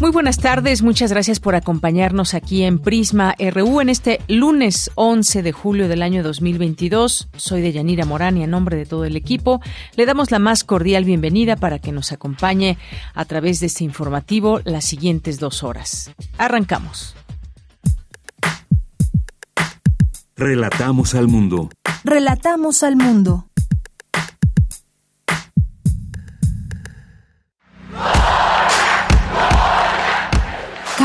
Muy buenas tardes, muchas gracias por acompañarnos aquí en Prisma RU en este lunes 11 de julio del año 2022. Soy de Yanira Morán y en nombre de todo el equipo le damos la más cordial bienvenida para que nos acompañe a través de este informativo las siguientes dos horas. Arrancamos. Relatamos al mundo. Relatamos al mundo.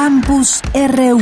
Campus RU.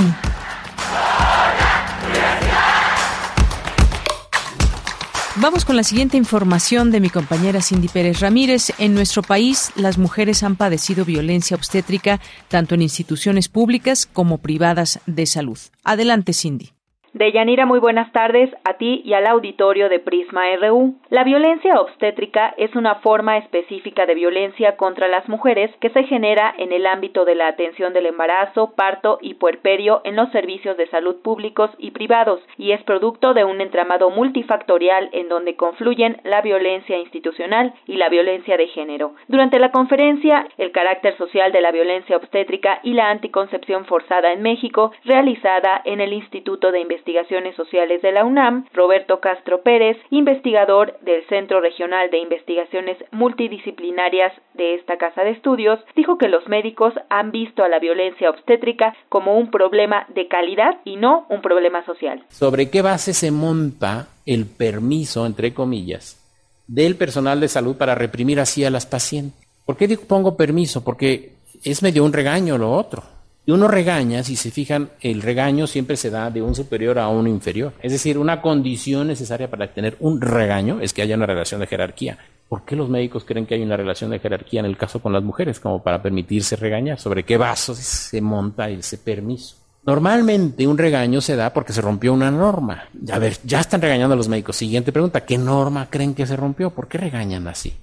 Vamos con la siguiente información de mi compañera Cindy Pérez Ramírez. En nuestro país, las mujeres han padecido violencia obstétrica tanto en instituciones públicas como privadas de salud. Adelante, Cindy. Deyanira, muy buenas tardes a ti y al auditorio de Prisma RU. La violencia obstétrica es una forma específica de violencia contra las mujeres que se genera en el ámbito de la atención del embarazo, parto y puerperio en los servicios de salud públicos y privados y es producto de un entramado multifactorial en donde confluyen la violencia institucional y la violencia de género. Durante la conferencia El carácter social de la violencia obstétrica y la anticoncepción forzada en México, realizada en el Instituto de Investigación Investigaciones Sociales de la UNAM, Roberto Castro Pérez, investigador del Centro Regional de Investigaciones Multidisciplinarias de esta casa de estudios, dijo que los médicos han visto a la violencia obstétrica como un problema de calidad y no un problema social. ¿Sobre qué base se monta el permiso, entre comillas, del personal de salud para reprimir así a las pacientes? ¿Por qué pongo permiso? Porque es medio un regaño lo otro. Y uno regaña, si se fijan, el regaño siempre se da de un superior a un inferior. Es decir, una condición necesaria para tener un regaño es que haya una relación de jerarquía. ¿Por qué los médicos creen que hay una relación de jerarquía en el caso con las mujeres como para permitirse regañar? ¿Sobre qué vasos se monta ese permiso? Normalmente un regaño se da porque se rompió una norma. A ver, ya están regañando a los médicos. Siguiente pregunta, ¿qué norma creen que se rompió? ¿Por qué regañan así?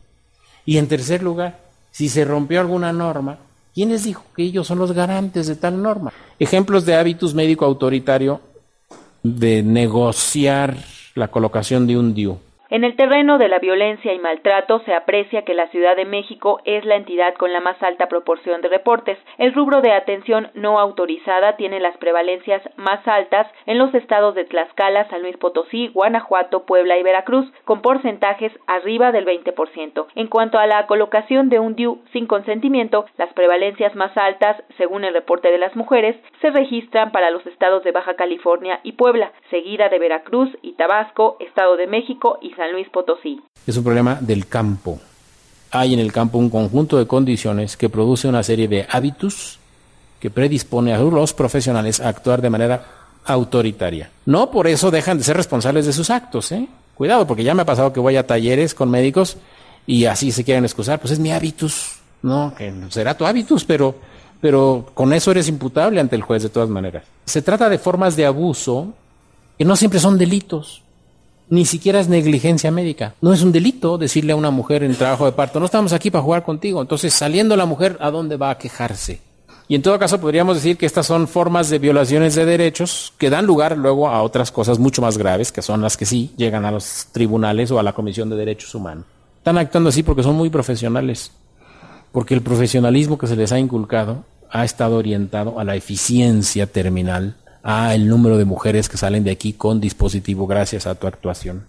Y en tercer lugar, si se rompió alguna norma, ¿Quién les dijo que ellos son los garantes de tal norma? Ejemplos de hábitos médico autoritario de negociar la colocación de un DIU. En el terreno de la violencia y maltrato se aprecia que la Ciudad de México es la entidad con la más alta proporción de reportes. El rubro de atención no autorizada tiene las prevalencias más altas en los estados de Tlaxcala, San Luis Potosí, Guanajuato, Puebla y Veracruz, con porcentajes arriba del 20%. En cuanto a la colocación de un DIU sin consentimiento, las prevalencias más altas, según el reporte de las mujeres, se registran para los estados de Baja California y Puebla, seguida de Veracruz y Tabasco, Estado de México y Luis Potosí. Es un problema del campo. Hay en el campo un conjunto de condiciones que produce una serie de hábitos que predispone a los profesionales a actuar de manera autoritaria. No por eso dejan de ser responsables de sus actos, ¿eh? Cuidado, porque ya me ha pasado que voy a talleres con médicos y así se quieren excusar, pues es mi hábitus, no, será tu hábitus, pero, pero con eso eres imputable ante el juez de todas maneras. Se trata de formas de abuso que no siempre son delitos ni siquiera es negligencia médica. No es un delito decirle a una mujer en trabajo de parto, no estamos aquí para jugar contigo. Entonces, saliendo la mujer, ¿a dónde va a quejarse? Y en todo caso, podríamos decir que estas son formas de violaciones de derechos que dan lugar luego a otras cosas mucho más graves, que son las que sí llegan a los tribunales o a la Comisión de Derechos Humanos. Están actuando así porque son muy profesionales, porque el profesionalismo que se les ha inculcado ha estado orientado a la eficiencia terminal a el número de mujeres que salen de aquí con dispositivo gracias a tu actuación.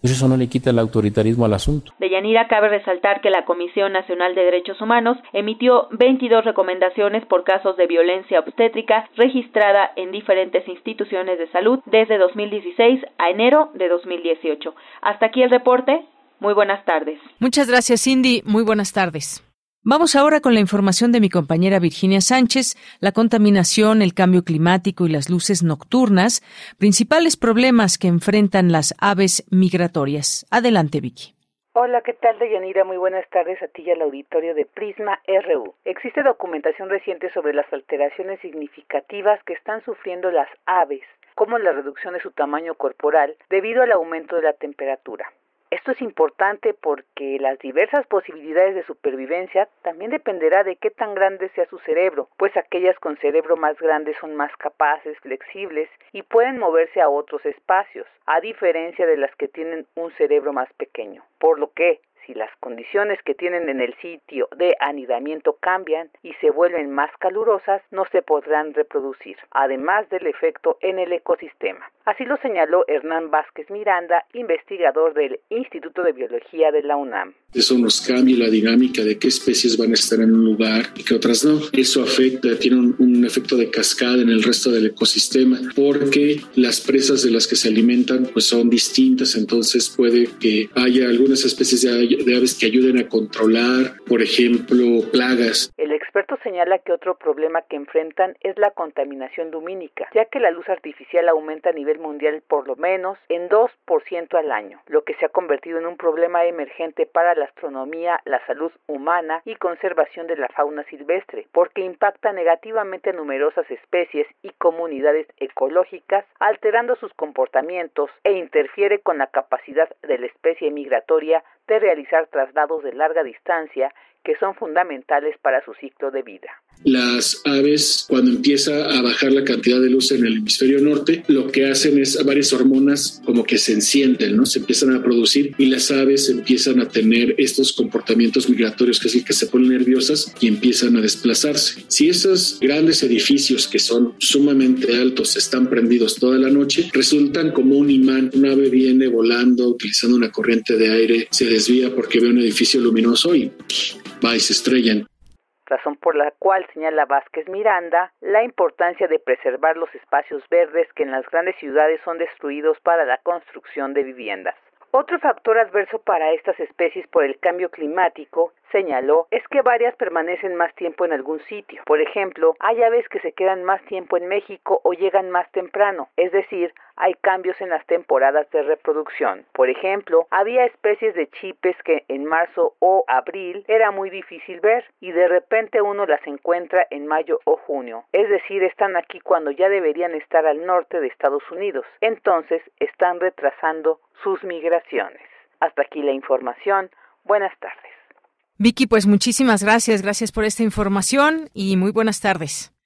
Pues eso no le quita el autoritarismo al asunto. De Yanira cabe resaltar que la Comisión Nacional de Derechos Humanos emitió 22 recomendaciones por casos de violencia obstétrica registrada en diferentes instituciones de salud desde 2016 a enero de 2018. Hasta aquí el reporte. Muy buenas tardes. Muchas gracias, Cindy. Muy buenas tardes. Vamos ahora con la información de mi compañera Virginia Sánchez. La contaminación, el cambio climático y las luces nocturnas, principales problemas que enfrentan las aves migratorias. Adelante, Vicky. Hola, ¿qué tal, Deyanira? Muy buenas tardes a ti y al auditorio de Prisma RU. Existe documentación reciente sobre las alteraciones significativas que están sufriendo las aves, como la reducción de su tamaño corporal debido al aumento de la temperatura. Esto es importante porque las diversas posibilidades de supervivencia también dependerá de qué tan grande sea su cerebro, pues aquellas con cerebro más grande son más capaces, flexibles y pueden moverse a otros espacios, a diferencia de las que tienen un cerebro más pequeño. Por lo que, si las condiciones que tienen en el sitio de anidamiento cambian y se vuelven más calurosas, no se podrán reproducir, además del efecto en el ecosistema. Así lo señaló Hernán Vázquez Miranda, investigador del Instituto de Biología de la UNAM. Eso nos cambia la dinámica de qué especies van a estar en un lugar y qué otras no. Eso afecta, tiene un, efecto de cascada en el resto del ecosistema porque las presas de las que se alimentan pues son distintas, entonces puede que haya algunas especies de de aves que ayuden a controlar, por ejemplo, plagas. El experto señala que otro problema que enfrentan es la contaminación lumínica, ya que la luz artificial aumenta a nivel mundial por lo menos en 2% al año, lo que se ha convertido en un problema emergente para la astronomía, la salud humana y conservación de la fauna silvestre, porque impacta negativamente a numerosas especies y comunidades ecológicas, alterando sus comportamientos e interfiere con la capacidad de la especie migratoria de realizar traslados de larga distancia que son fundamentales para su ciclo de vida. Las aves, cuando empieza a bajar la cantidad de luz en el hemisferio norte, lo que hacen es varias hormonas como que se encienden, ¿no? Se empiezan a producir y las aves empiezan a tener estos comportamientos migratorios, que es el que se ponen nerviosas y empiezan a desplazarse. Si esos grandes edificios que son sumamente altos están prendidos toda la noche, resultan como un imán. Un ave viene volando, utilizando una corriente de aire, se desvía porque ve un edificio luminoso y va y se estrellan razón por la cual señala Vázquez Miranda la importancia de preservar los espacios verdes que en las grandes ciudades son destruidos para la construcción de viviendas. Otro factor adverso para estas especies por el cambio climático, señaló, es que varias permanecen más tiempo en algún sitio. Por ejemplo, hay aves que se quedan más tiempo en México o llegan más temprano, es decir, hay cambios en las temporadas de reproducción. Por ejemplo, había especies de chipes que en marzo o abril era muy difícil ver y de repente uno las encuentra en mayo o junio. Es decir, están aquí cuando ya deberían estar al norte de Estados Unidos. Entonces están retrasando sus migraciones. Hasta aquí la información. Buenas tardes. Vicky, pues muchísimas gracias. Gracias por esta información y muy buenas tardes.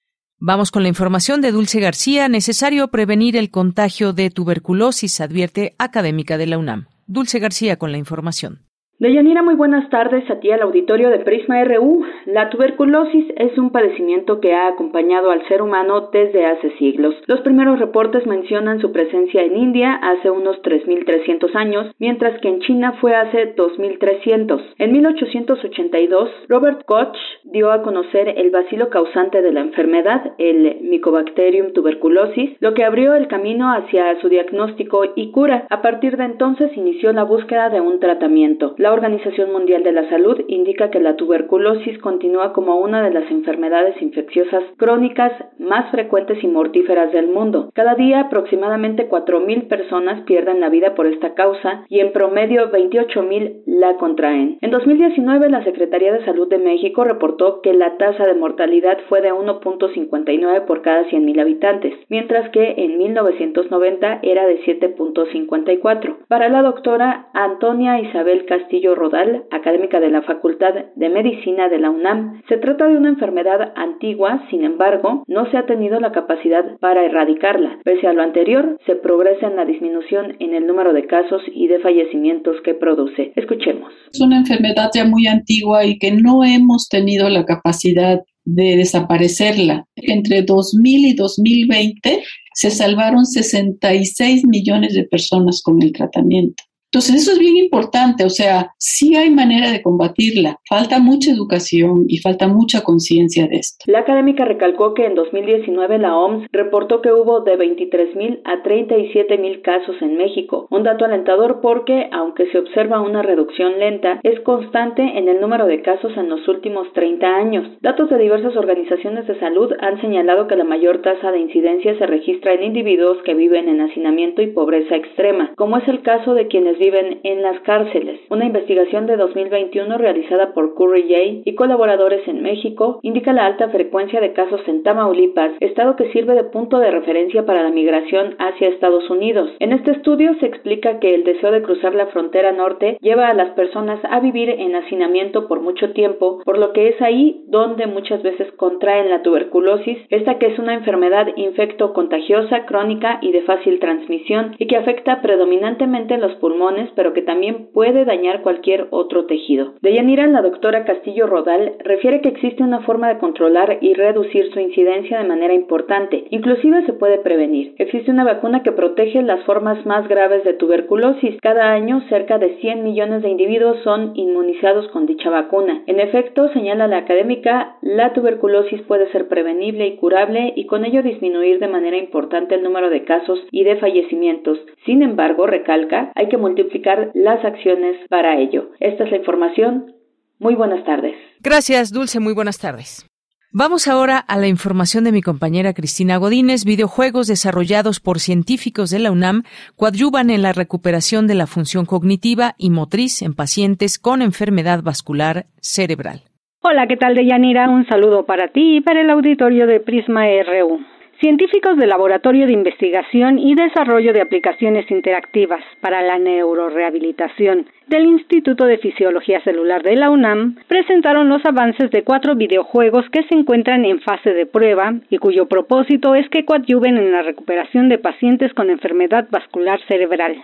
Vamos con la información de Dulce García. Necesario prevenir el contagio de tuberculosis, advierte académica de la UNAM. Dulce García con la información. Deyanira, muy buenas tardes a ti al auditorio de Prisma RU. La tuberculosis es un padecimiento que ha acompañado al ser humano desde hace siglos. Los primeros reportes mencionan su presencia en India hace unos 3.300 años, mientras que en China fue hace 2.300. En 1882, Robert Koch dio a conocer el bacilo causante de la enfermedad, el Mycobacterium tuberculosis, lo que abrió el camino hacia su diagnóstico y cura. A partir de entonces inició la búsqueda de un tratamiento. Organización Mundial de la Salud indica que la tuberculosis continúa como una de las enfermedades infecciosas crónicas más frecuentes y mortíferas del mundo. Cada día aproximadamente 4.000 personas pierden la vida por esta causa y en promedio 28.000 la contraen. En 2019 la Secretaría de Salud de México reportó que la tasa de mortalidad fue de 1.59 por cada 100.000 habitantes, mientras que en 1990 era de 7.54. Para la doctora Antonia Isabel Castillo Rodal, académica de la Facultad de Medicina de la UNAM. Se trata de una enfermedad antigua, sin embargo, no se ha tenido la capacidad para erradicarla. Pese a lo anterior, se progresa en la disminución en el número de casos y de fallecimientos que produce. Escuchemos. Es una enfermedad ya muy antigua y que no hemos tenido la capacidad de desaparecerla. Entre 2000 y 2020 se salvaron 66 millones de personas con el tratamiento. Entonces, eso es bien importante, o sea, sí hay manera de combatirla, falta mucha educación y falta mucha conciencia de esto. La académica recalcó que en 2019 la OMS reportó que hubo de 23.000 a 37.000 casos en México, un dato alentador porque, aunque se observa una reducción lenta, es constante en el número de casos en los últimos 30 años. Datos de diversas organizaciones de salud han señalado que la mayor tasa de incidencia se registra en individuos que viven en hacinamiento y pobreza extrema, como es el caso de quienes viven en las cárceles. Una investigación de 2021 realizada por Curry J y colaboradores en México indica la alta frecuencia de casos en Tamaulipas, estado que sirve de punto de referencia para la migración hacia Estados Unidos. En este estudio se explica que el deseo de cruzar la frontera norte lleva a las personas a vivir en hacinamiento por mucho tiempo, por lo que es ahí donde muchas veces contraen la tuberculosis, esta que es una enfermedad infecto contagiosa, crónica y de fácil transmisión y que afecta predominantemente los pulmones pero que también puede dañar cualquier otro tejido. De Yanira, la doctora Castillo Rodal refiere que existe una forma de controlar y reducir su incidencia de manera importante, inclusive se puede prevenir. Existe una vacuna que protege las formas más graves de tuberculosis. Cada año cerca de 100 millones de individuos son inmunizados con dicha vacuna. En efecto, señala la académica, la tuberculosis puede ser prevenible y curable y con ello disminuir de manera importante el número de casos y de fallecimientos. Sin embargo, recalca, hay que multiplicar multiplicar las acciones para ello. Esta es la información. Muy buenas tardes. Gracias, Dulce. Muy buenas tardes. Vamos ahora a la información de mi compañera Cristina Godínez. Videojuegos desarrollados por científicos de la UNAM coadyuvan en la recuperación de la función cognitiva y motriz en pacientes con enfermedad vascular cerebral. Hola, ¿qué tal, Deyanira? Un saludo para ti y para el auditorio de Prisma RU. Científicos del Laboratorio de Investigación y Desarrollo de Aplicaciones Interactivas para la Neurorehabilitación del Instituto de Fisiología Celular de la UNAM presentaron los avances de cuatro videojuegos que se encuentran en fase de prueba y cuyo propósito es que coadyuven en la recuperación de pacientes con enfermedad vascular cerebral.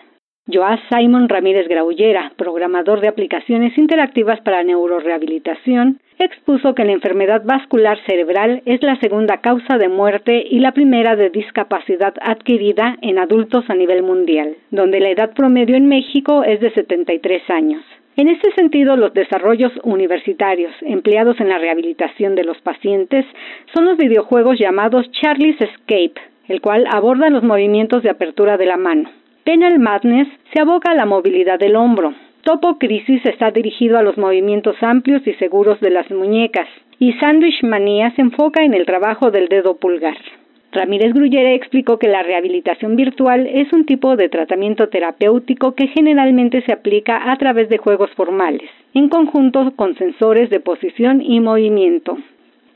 Joás Simon Ramírez Graullera, programador de aplicaciones interactivas para neurorehabilitación, expuso que la enfermedad vascular cerebral es la segunda causa de muerte y la primera de discapacidad adquirida en adultos a nivel mundial, donde la edad promedio en México es de 73 años. En este sentido, los desarrollos universitarios empleados en la rehabilitación de los pacientes son los videojuegos llamados Charlie's Escape, el cual aborda los movimientos de apertura de la mano. Penal Madness se aboca a la movilidad del hombro. Topo Crisis está dirigido a los movimientos amplios y seguros de las muñecas. Y Sandwich Manía se enfoca en el trabajo del dedo pulgar. Ramírez Grullere explicó que la rehabilitación virtual es un tipo de tratamiento terapéutico que generalmente se aplica a través de juegos formales, en conjunto con sensores de posición y movimiento.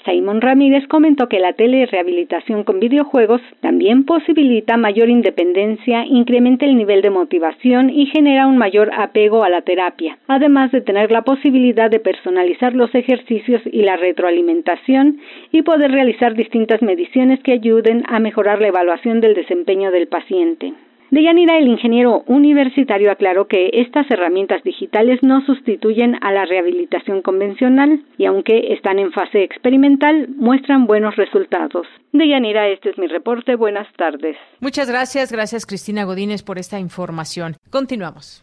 Simon Ramírez comentó que la telerehabilitación con videojuegos también posibilita mayor independencia, incrementa el nivel de motivación y genera un mayor apego a la terapia, además de tener la posibilidad de personalizar los ejercicios y la retroalimentación y poder realizar distintas mediciones que ayuden a mejorar la evaluación del desempeño del paciente. Deyanira, el ingeniero universitario, aclaró que estas herramientas digitales no sustituyen a la rehabilitación convencional y aunque están en fase experimental, muestran buenos resultados. Deyanira, este es mi reporte. Buenas tardes. Muchas gracias. Gracias, Cristina Godínez, por esta información. Continuamos.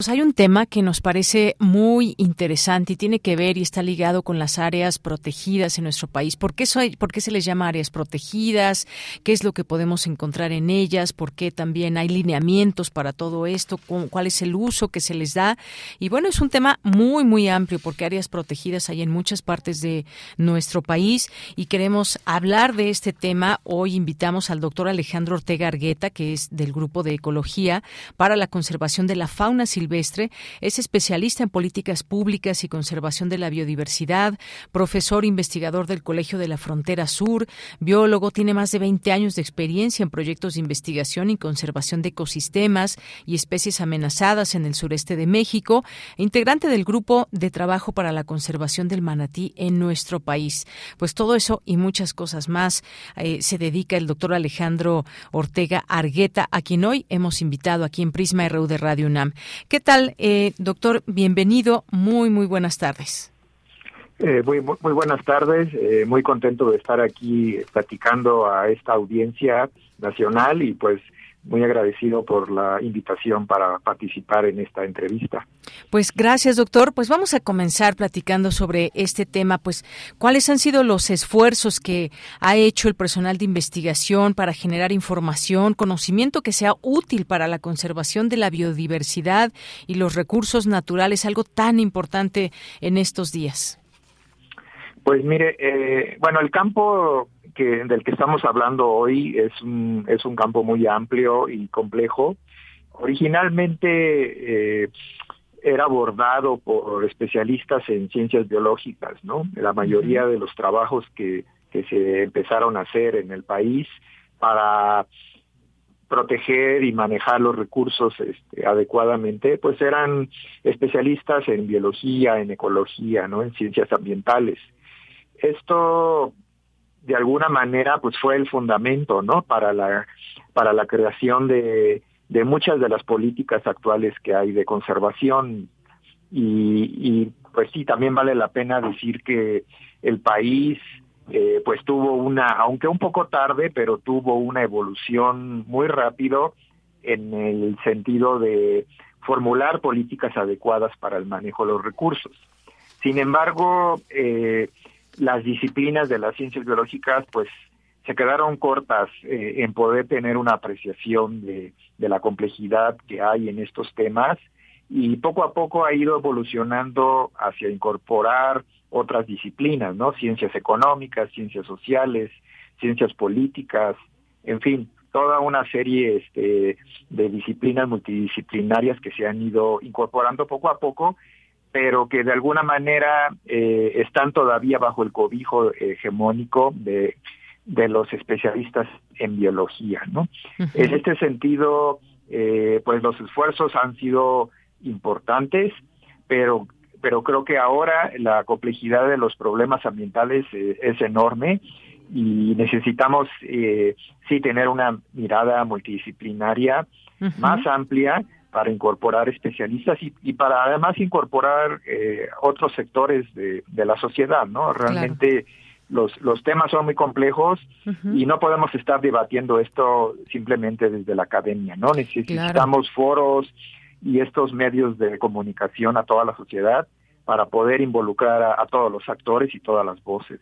Pues hay un tema que nos parece muy interesante y tiene que ver y está ligado con las áreas protegidas en nuestro país. ¿Por qué, ¿Por qué, se les llama áreas protegidas? ¿Qué es lo que podemos encontrar en ellas? ¿Por qué también hay lineamientos para todo esto? ¿Cuál es el uso que se les da? Y bueno, es un tema muy, muy amplio porque áreas protegidas hay en muchas partes de nuestro país y queremos hablar de este tema. Hoy invitamos al doctor Alejandro Ortega Argueta, que es del Grupo de Ecología para la Conservación de la Fauna Silvestre Silvestre. Es especialista en políticas públicas y conservación de la biodiversidad, profesor investigador del Colegio de la Frontera Sur, biólogo, tiene más de 20 años de experiencia en proyectos de investigación y conservación de ecosistemas y especies amenazadas en el sureste de México, e integrante del Grupo de Trabajo para la Conservación del Manatí en nuestro país. Pues todo eso y muchas cosas más eh, se dedica el doctor Alejandro Ortega Argueta, a quien hoy hemos invitado aquí en Prisma RU de Radio UNAM. ¿Qué tal, eh, doctor? Bienvenido. Muy, muy buenas tardes. Eh, muy, muy, buenas tardes, muy contento de estar aquí platicando a esta audiencia nacional y pues muy agradecido por la invitación para participar en esta entrevista. Pues gracias, doctor. Pues vamos a comenzar platicando sobre este tema. Pues, ¿cuáles han sido los esfuerzos que ha hecho el personal de investigación para generar información, conocimiento que sea útil para la conservación de la biodiversidad y los recursos naturales, algo tan importante en estos días? Pues mire, eh, bueno, el campo que del que estamos hablando hoy es un, es un campo muy amplio y complejo. Originalmente eh, era abordado por especialistas en ciencias biológicas, ¿no? La mayoría de los trabajos que, que se empezaron a hacer en el país para proteger y manejar los recursos este, adecuadamente, pues eran especialistas en biología, en ecología, ¿no? En ciencias ambientales. Esto de alguna manera pues fue el fundamento no para la para la creación de, de muchas de las políticas actuales que hay de conservación. Y, y pues sí también vale la pena decir que el país eh, pues tuvo una aunque un poco tarde pero tuvo una evolución muy rápido en el sentido de formular políticas adecuadas para el manejo de los recursos. Sin embargo eh, las disciplinas de las ciencias biológicas pues se quedaron cortas eh, en poder tener una apreciación de, la complejidad que hay en estos temas y poco a poco ha ido evolucionando hacia incorporar otras disciplinas, ¿no? Ciencias económicas, ciencias sociales, ciencias políticas, en fin, toda una serie este, de disciplinas multidisciplinarias que se han ido incorporando poco a poco pero que de alguna manera eh, están todavía bajo el cobijo hegemónico de, de los especialistas en biología, ¿no? En este sentido, eh, pues los esfuerzos han sido importantes, pero pero creo que ahora la complejidad de los problemas ambientales eh, es enorme y necesitamos eh, sí tener una mirada multidisciplinaria más amplia para incorporar especialistas y, para además incorporar eh, otros sectores de, de, la sociedad, ¿no? Realmente los, los temas son muy complejos y no podemos estar debatiendo esto simplemente desde la academia, ¿no? Necesitamos foros y estos medios de comunicación a toda la sociedad para poder involucrar a, todos los actores y todas las voces.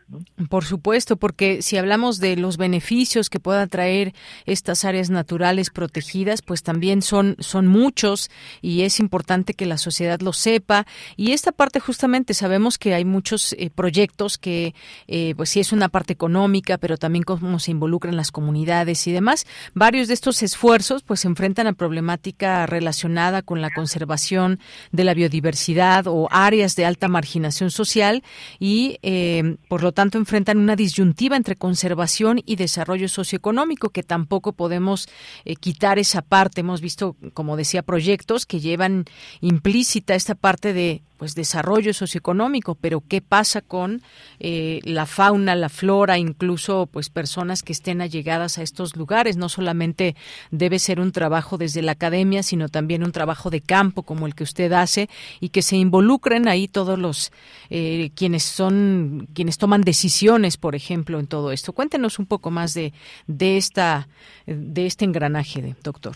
Por supuesto, porque si hablamos de los beneficios que puedan traer estas áreas naturales protegidas, pues también son, son muchos y es importante que la sociedad lo sepa. Y esta parte justamente sabemos que hay muchos eh, proyectos que, eh, pues sí es una parte económica, pero también cómo se involucran las comunidades y demás. Varios de estos esfuerzos pues se enfrentan a problemática relacionada con la conservación de la biodiversidad o áreas de alta marginación social y, eh, por lo tanto, enfrentan una disyuntiva entre conservación y desarrollo socioeconómico, que tampoco podemos eh, quitar esa parte. Hemos visto, como decía, proyectos que llevan implícita esta parte de pues desarrollo socioeconómico, pero qué pasa con eh, la fauna, la flora, incluso pues personas que estén allegadas a estos lugares. No solamente debe ser un trabajo desde la academia, sino también un trabajo de campo como el que usted hace y que se involucren ahí todos los eh, quienes son quienes toman decisiones, por ejemplo, en todo esto. Cuéntenos un poco más de de esta de este engranaje, doctor.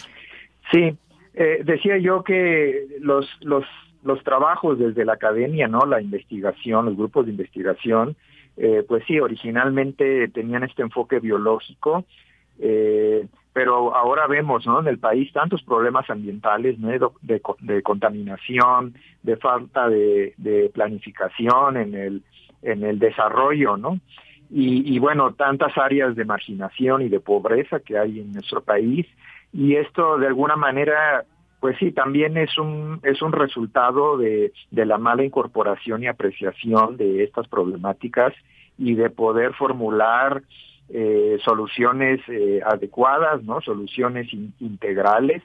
Sí, eh, decía yo que los los los trabajos desde la academia, ¿no? La investigación, los grupos de investigación, eh, pues sí, originalmente tenían este enfoque biológico, eh, pero ahora vemos, ¿no? En el país tantos problemas ambientales, ¿no? De, de, contaminación, de falta de, planificación en el en el desarrollo, ¿no? Y, y bueno, tantas áreas de marginación y de pobreza que hay en nuestro país y esto de alguna manera pues sí, también es un, es un resultado de, de la mala incorporación y apreciación de estas problemáticas y de poder formular eh, soluciones eh, adecuadas, ¿no? Soluciones integrales,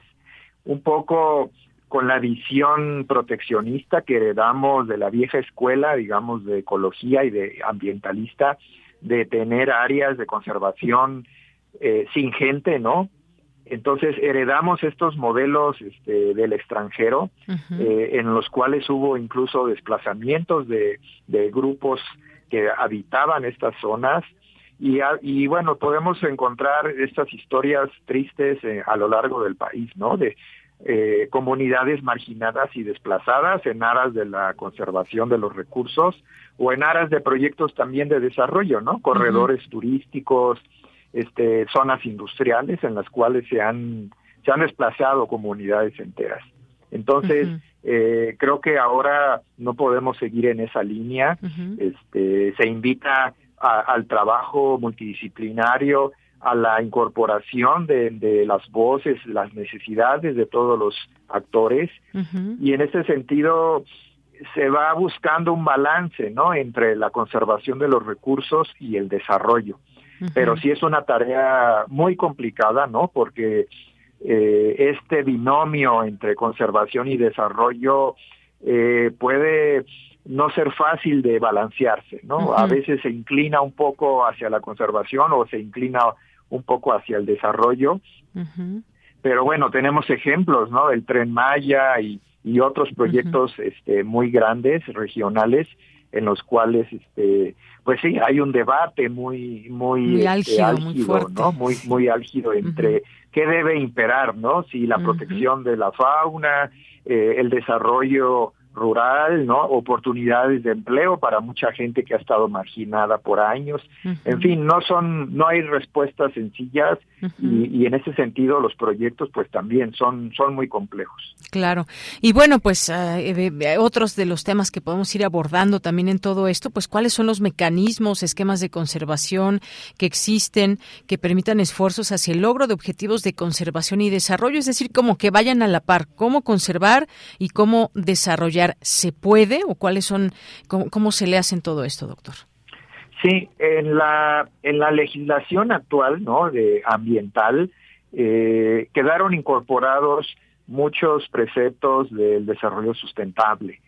un poco con la visión proteccionista que heredamos de la vieja escuela, digamos, de ecología y de ambientalista, de tener áreas de conservación eh, sin gente, ¿no? Entonces heredamos estos modelos este, del extranjero, eh, en los cuales hubo incluso desplazamientos de, grupos que habitaban estas zonas. Y, y, bueno, podemos encontrar estas historias tristes eh, a lo largo del país, ¿no? De eh, comunidades marginadas y desplazadas en aras de la conservación de los recursos o en aras de proyectos también de desarrollo, ¿no? Corredores turísticos, este, zonas industriales en las cuales se han, se han desplazado comunidades enteras. Entonces, eh, creo que ahora no podemos seguir en esa línea. este, se invita al trabajo multidisciplinario, a la incorporación de, de, las voces, las necesidades de todos los actores. Y en ese sentido, se va buscando un balance, ¿no? Entre la conservación de los recursos y el desarrollo pero sí es una tarea muy complicada, ¿no? Porque eh, este binomio entre conservación y desarrollo eh, puede no ser fácil de balancearse, ¿no? A veces se inclina un poco hacia la conservación o se inclina un poco hacia el desarrollo. Pero bueno, tenemos ejemplos, ¿no? El Tren Maya y, y otros proyectos este, muy grandes, regionales, en los cuales este pues sí hay un debate muy muy, este, álgido, ¿no? muy muy álgido entre qué debe imperar no si la protección de la fauna eh, el desarrollo rural, ¿no? Oportunidades de empleo para mucha gente que ha estado marginada por años. En fin, no son, no hay respuestas sencillas y, en ese sentido los proyectos pues también son, son muy complejos. Claro. Y bueno, pues eh, otros de los temas que podemos ir abordando también en todo esto, pues cuáles son los mecanismos, esquemas de conservación que existen que permitan esfuerzos hacia el logro de objetivos de conservación y desarrollo, es decir, como que vayan a la par, cómo conservar y cómo desarrollar ¿se puede o cuáles son, cómo, se le hacen todo esto, doctor? Sí, en la, en la legislación actual, ¿no? De ambiental, eh, quedaron incorporados muchos preceptos del desarrollo sustentable.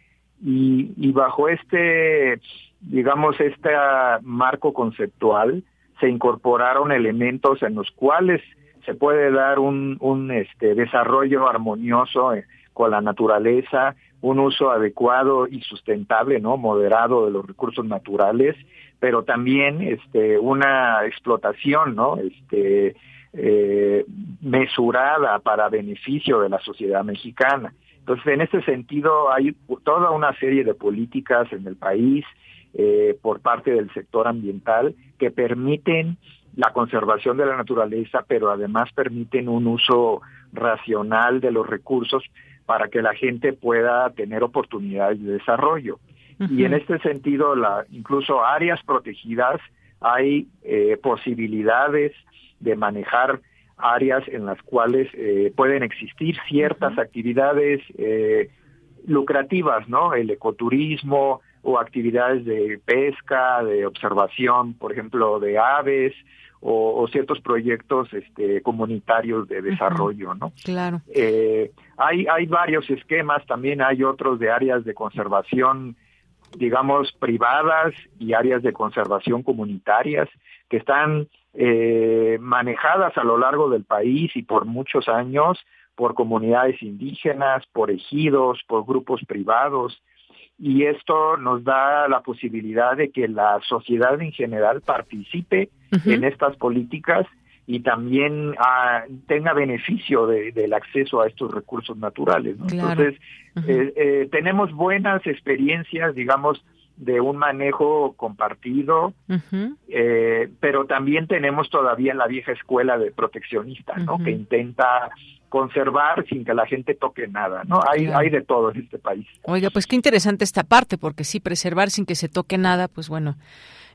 Y, y bajo este, digamos, este marco conceptual, se incorporaron elementos en los cuales se puede dar un, un este, desarrollo armonioso eh, con la naturaleza, un uso adecuado y sustentable, ¿no? Moderado de los recursos naturales, pero también este, una explotación, ¿no? Este, eh, mesurada para beneficio de la sociedad mexicana. Entonces, en este sentido, hay toda una serie de políticas en el país eh, por parte del sector ambiental que permiten la conservación de la naturaleza, pero además permiten un uso racional de los recursos para que la gente pueda tener oportunidades de desarrollo. Y en este sentido, la, incluso áreas protegidas, hay eh, posibilidades de manejar áreas en las cuales eh, pueden existir ciertas actividades eh, lucrativas, ¿no? El ecoturismo o actividades de pesca, de observación, por ejemplo, de aves, o, ciertos proyectos este, comunitarios de desarrollo, ¿no? Claro. Eh, hay, hay varios esquemas, también hay otros de áreas de conservación, digamos, privadas y áreas de conservación comunitarias que están eh, manejadas a lo largo del país y por muchos años por comunidades indígenas, por ejidos, por grupos privados, y esto nos da la posibilidad de que la sociedad en general participe en estas políticas y también ah, tenga beneficio del acceso a estos recursos naturales. Entonces, eh, eh, tenemos buenas experiencias, digamos, de un manejo compartido, eh, pero también tenemos todavía la vieja escuela de proteccionista, ¿no? Que intenta conservar sin que la gente toque nada, ¿no? Hay, hay de todo en este país. Oiga, pues qué interesante esta parte, porque sí, preservar sin que se toque nada, pues bueno,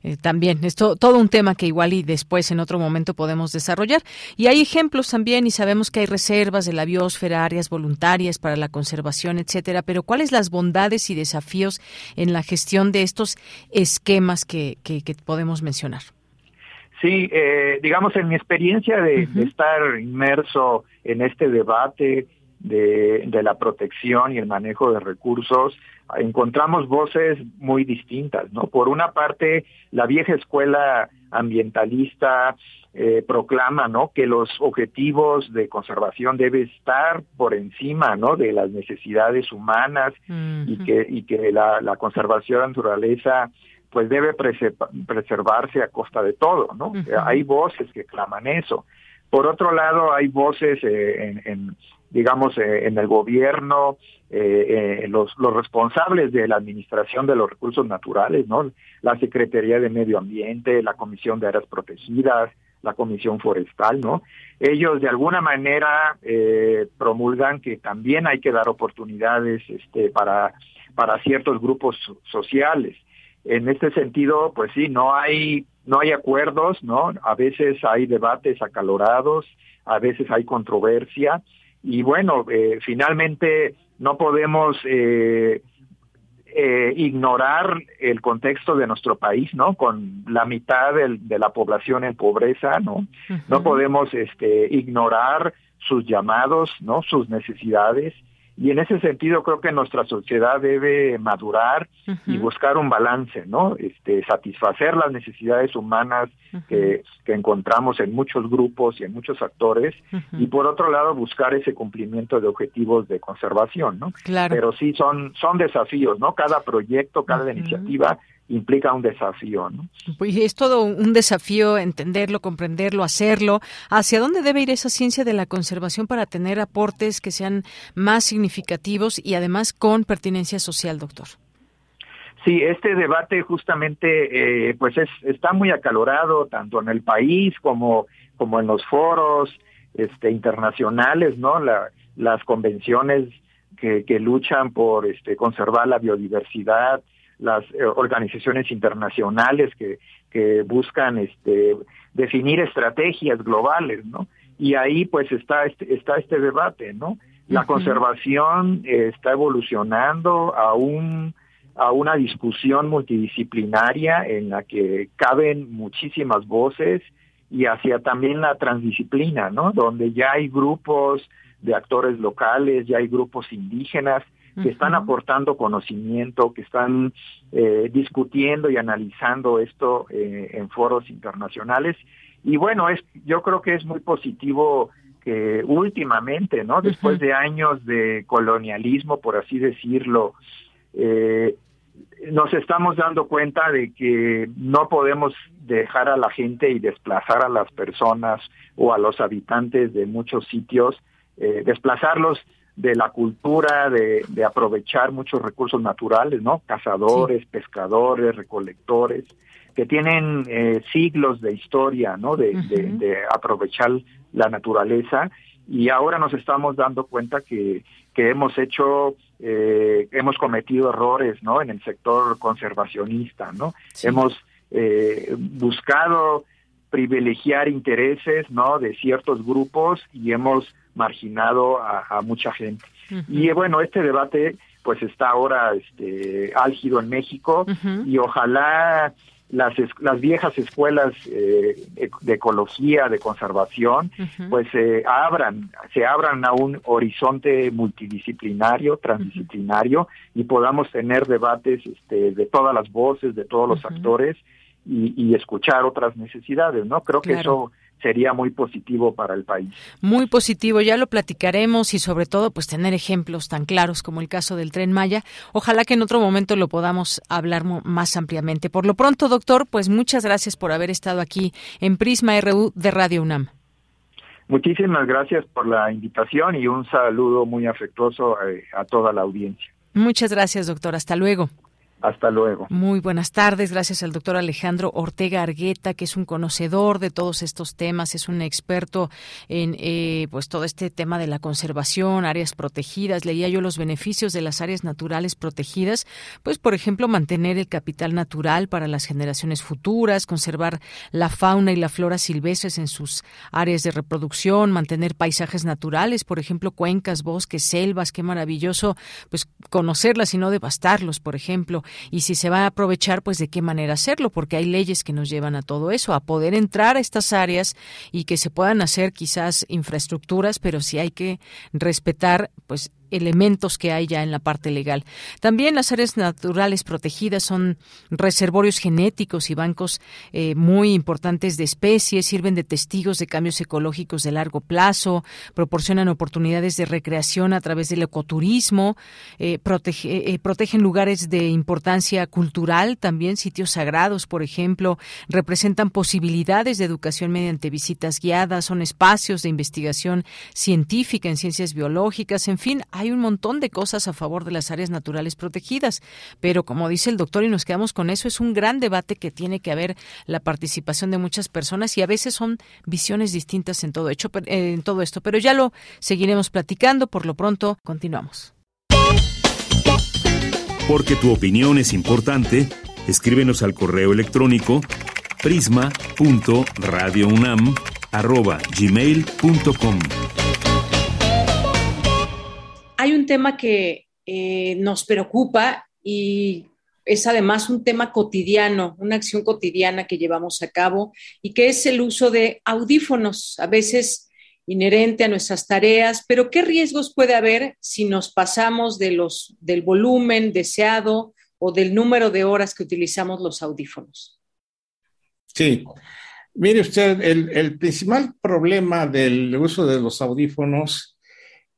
eh, también es todo un tema que igual y después en otro momento podemos desarrollar. Y hay ejemplos también y sabemos que hay reservas de la biosfera, áreas voluntarias para la conservación, etcétera. Pero ¿cuáles las bondades y desafíos en la gestión de estos esquemas que, que podemos mencionar? Sí, eh, digamos, en mi experiencia de, estar inmerso en este debate de, la protección y el manejo de recursos, encontramos voces muy distintas, ¿no? Por una parte, la vieja escuela ambientalista eh, proclama, ¿no? Que los objetivos de conservación deben estar por encima, ¿no? De las necesidades humanas y que y que la, la conservación de la naturaleza pues debe preservarse a costa de todo, ¿no? Hay voces que claman eso. Por otro lado, hay voces eh, en, digamos, eh, en el gobierno, eh, los, los responsables de la administración de los recursos naturales, ¿no? La Secretaría de Medio Ambiente, la Comisión de Áreas Protegidas, la Comisión Forestal, ¿no? Ellos de alguna manera promulgan que también hay que dar oportunidades este, para, para ciertos grupos sociales en este sentido, pues sí, no hay no hay acuerdos, ¿no? A veces hay debates acalorados, a veces hay controversia y bueno, eh, finalmente no podemos eh, eh, ignorar el contexto de nuestro país, ¿no? Con la mitad de la población en pobreza, ¿no? No podemos este, ignorar sus llamados, ¿no? Sus necesidades y en ese sentido creo que nuestra sociedad debe madurar y buscar un balance, ¿no? Este, satisfacer las necesidades humanas que, que, encontramos en muchos grupos y en muchos actores y por otro lado buscar ese cumplimiento de objetivos de conservación, ¿no? Claro. Pero sí son son desafíos, ¿no? Cada proyecto, cada iniciativa implica un desafío. ¿no? Pues es todo un desafío entenderlo, comprenderlo, hacerlo. ¿Hacia dónde debe ir esa ciencia de la conservación para tener aportes que sean más significativos y además con pertinencia social, doctor? Sí, este debate justamente eh, pues es, está muy acalorado tanto en el país como, como en los foros este, internacionales, ¿no? La, las convenciones que, que luchan por este, conservar la biodiversidad, las eh, organizaciones internacionales que, que buscan este, definir estrategias globales, ¿no? Y ahí pues está este, está este debate, ¿no? La conservación eh, está evolucionando a un a una discusión multidisciplinaria en la que caben muchísimas voces y hacia también la transdisciplina, ¿no? Donde ya hay grupos de actores locales, ya hay grupos indígenas que están aportando conocimiento, que están eh, discutiendo y analizando esto eh, en foros internacionales. Y bueno, es, yo creo que es muy positivo que últimamente, ¿no? Después de años de colonialismo, por así decirlo, eh, nos estamos dando cuenta de que no podemos dejar a la gente y desplazar a las personas o a los habitantes de muchos sitios, desplazarlos de la cultura de, de, aprovechar muchos recursos naturales, ¿no? Cazadores, pescadores, recolectores, que tienen eh, siglos de historia, ¿no? De, de, aprovechar la naturaleza y ahora nos estamos dando cuenta que, que hemos hecho, eh, hemos cometido errores, ¿no? En el sector conservacionista, ¿no? Hemos eh, buscado privilegiar intereses, ¿no? De ciertos grupos y hemos marginado a, mucha gente. Y bueno, este debate pues está ahora este, álgido en México y ojalá las, las viejas escuelas eh, de ecología, de conservación, pues se abran, se abran a un horizonte multidisciplinario, transdisciplinario y podamos tener debates este, de todas las voces, de todos los actores y, escuchar otras necesidades, ¿no? Creo que eso sería muy positivo para el país. Muy positivo, ya lo platicaremos y sobre todo pues tener ejemplos tan claros como el caso del tren Maya. Ojalá que en otro momento lo podamos hablar más ampliamente. Por lo pronto, doctor, pues muchas gracias por haber estado aquí en Prisma RU de Radio UNAM. Muchísimas gracias por la invitación y un saludo muy afectuoso a, eh, a toda la audiencia. Muchas gracias, doctor. Hasta luego. Hasta luego. Muy buenas tardes. Gracias al doctor Alejandro Ortega Argueta, que es un conocedor de todos estos temas, es un experto en eh, pues todo este tema de la conservación, áreas protegidas. Leía yo los beneficios de las áreas naturales protegidas, pues por ejemplo mantener el capital natural para las generaciones futuras, conservar la fauna y la flora silvestres en sus áreas de reproducción, mantener paisajes naturales, por ejemplo cuencas, bosques, selvas. Qué maravilloso, pues conocerlas y no devastarlos, por ejemplo y si se va a aprovechar, pues de qué manera hacerlo, porque hay leyes que nos llevan a todo eso, a poder entrar a estas áreas y que se puedan hacer quizás infraestructuras, pero sí hay que respetar, pues elementos que hay ya en la parte legal. También las áreas naturales protegidas son reservorios genéticos y bancos eh, muy importantes de especies, sirven de testigos de cambios ecológicos de largo plazo, proporcionan oportunidades de recreación a través del ecoturismo, eh, eh, protegen lugares de importancia cultural, también sitios sagrados, por ejemplo, representan posibilidades de educación mediante visitas guiadas, son espacios de investigación científica en ciencias biológicas, en fin, hay un montón de cosas a favor de las áreas naturales protegidas, pero como dice el doctor y nos quedamos con eso, es un gran debate que tiene que haber la participación de muchas personas y a veces son visiones distintas en todo, hecho, en todo esto, pero ya lo seguiremos platicando, por lo pronto continuamos. Porque tu opinión es importante, escríbenos al correo electrónico prisma.radiounam@gmail.com hay un tema que eh, nos preocupa y es además un tema cotidiano, una acción cotidiana que llevamos a cabo y que es el uso de audífonos, a veces inherente a nuestras tareas, pero ¿qué riesgos puede haber si nos pasamos del volumen deseado o del número de horas que utilizamos los audífonos? Sí, mire usted, el, el principal problema del uso de los audífonos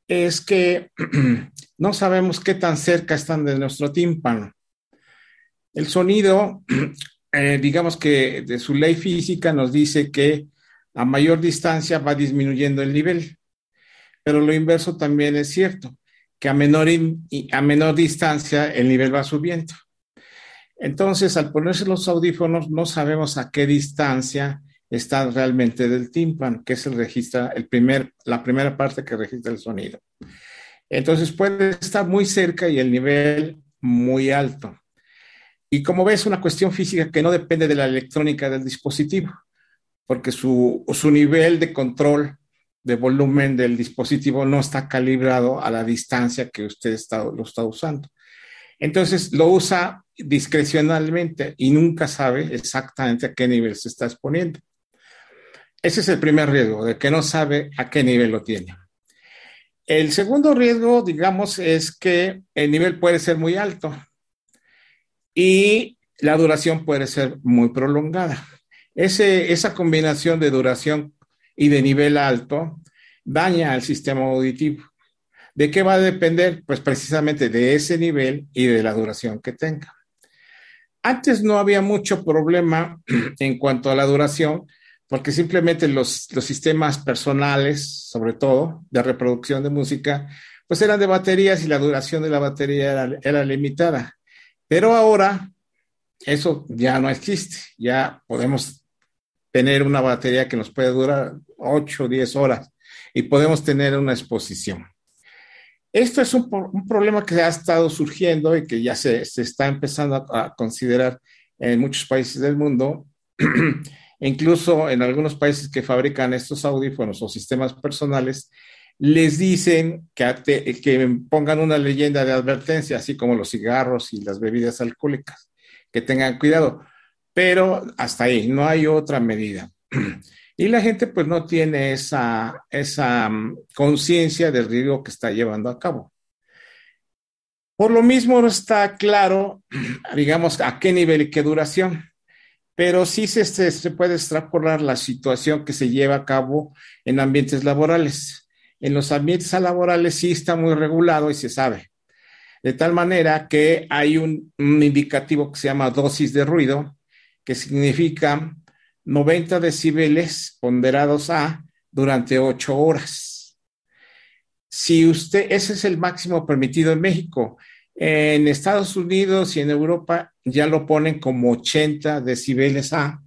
es que no sabemos qué tan cerca están de nuestro tímpano. El sonido, eh, digamos que de su ley física nos dice que a mayor distancia va disminuyendo el nivel, pero lo inverso también es cierto, que a menor, a menor distancia el nivel va subiendo. Entonces, al ponerse los audífonos, no sabemos a qué distancia está realmente del tímpano, que es el registra, el primer, la primera parte que registra el sonido. Entonces puede estar muy cerca y el nivel muy alto. Y como ves, una cuestión física que no depende de la electrónica del dispositivo, porque su, su nivel de control de volumen del dispositivo no está calibrado a la distancia que usted está, lo está usando. Entonces lo usa discrecionalmente y nunca sabe exactamente a qué nivel se está exponiendo. Ese es el primer riesgo, de que no sabe a qué nivel lo tiene. El segundo riesgo, digamos, es que el nivel puede ser muy alto y la duración puede ser muy prolongada. Esa combinación de duración y de nivel alto daña al sistema auditivo. ¿De qué va a depender? Pues precisamente de ese nivel y de la duración que tenga. Antes no había mucho problema en cuanto a la duración, porque simplemente los, los sistemas personales, sobre todo, de reproducción de música, pues eran de baterías y la duración de la batería era, era limitada. Pero ahora eso ya no existe, ya podemos tener una batería que nos puede durar 8 o 10 horas y podemos tener una exposición. Esto es un, un, problema que ha estado surgiendo y que ya se, se está empezando a, a, considerar en muchos países del mundo incluso en algunos países que fabrican estos audífonos o sistemas personales, les dicen que, pongan una leyenda de advertencia, así como los cigarros y las bebidas alcohólicas, que tengan cuidado. Pero hasta ahí, no hay otra medida. Y la gente pues no tiene esa, esa mm, conciencia del riesgo que está llevando a cabo. Por lo mismo no está claro, digamos, a qué nivel y qué duración pero sí se, puede extrapolar la situación que se lleva a cabo en ambientes laborales. En los ambientes laborales sí está muy regulado y se sabe. De tal manera que hay un, un indicativo que se llama dosis de ruido, que significa 90 decibeles ponderados a durante 8 horas. Si usted, ese es el máximo permitido en México. En Estados Unidos y en Europa ya lo ponen como 80 decibeles A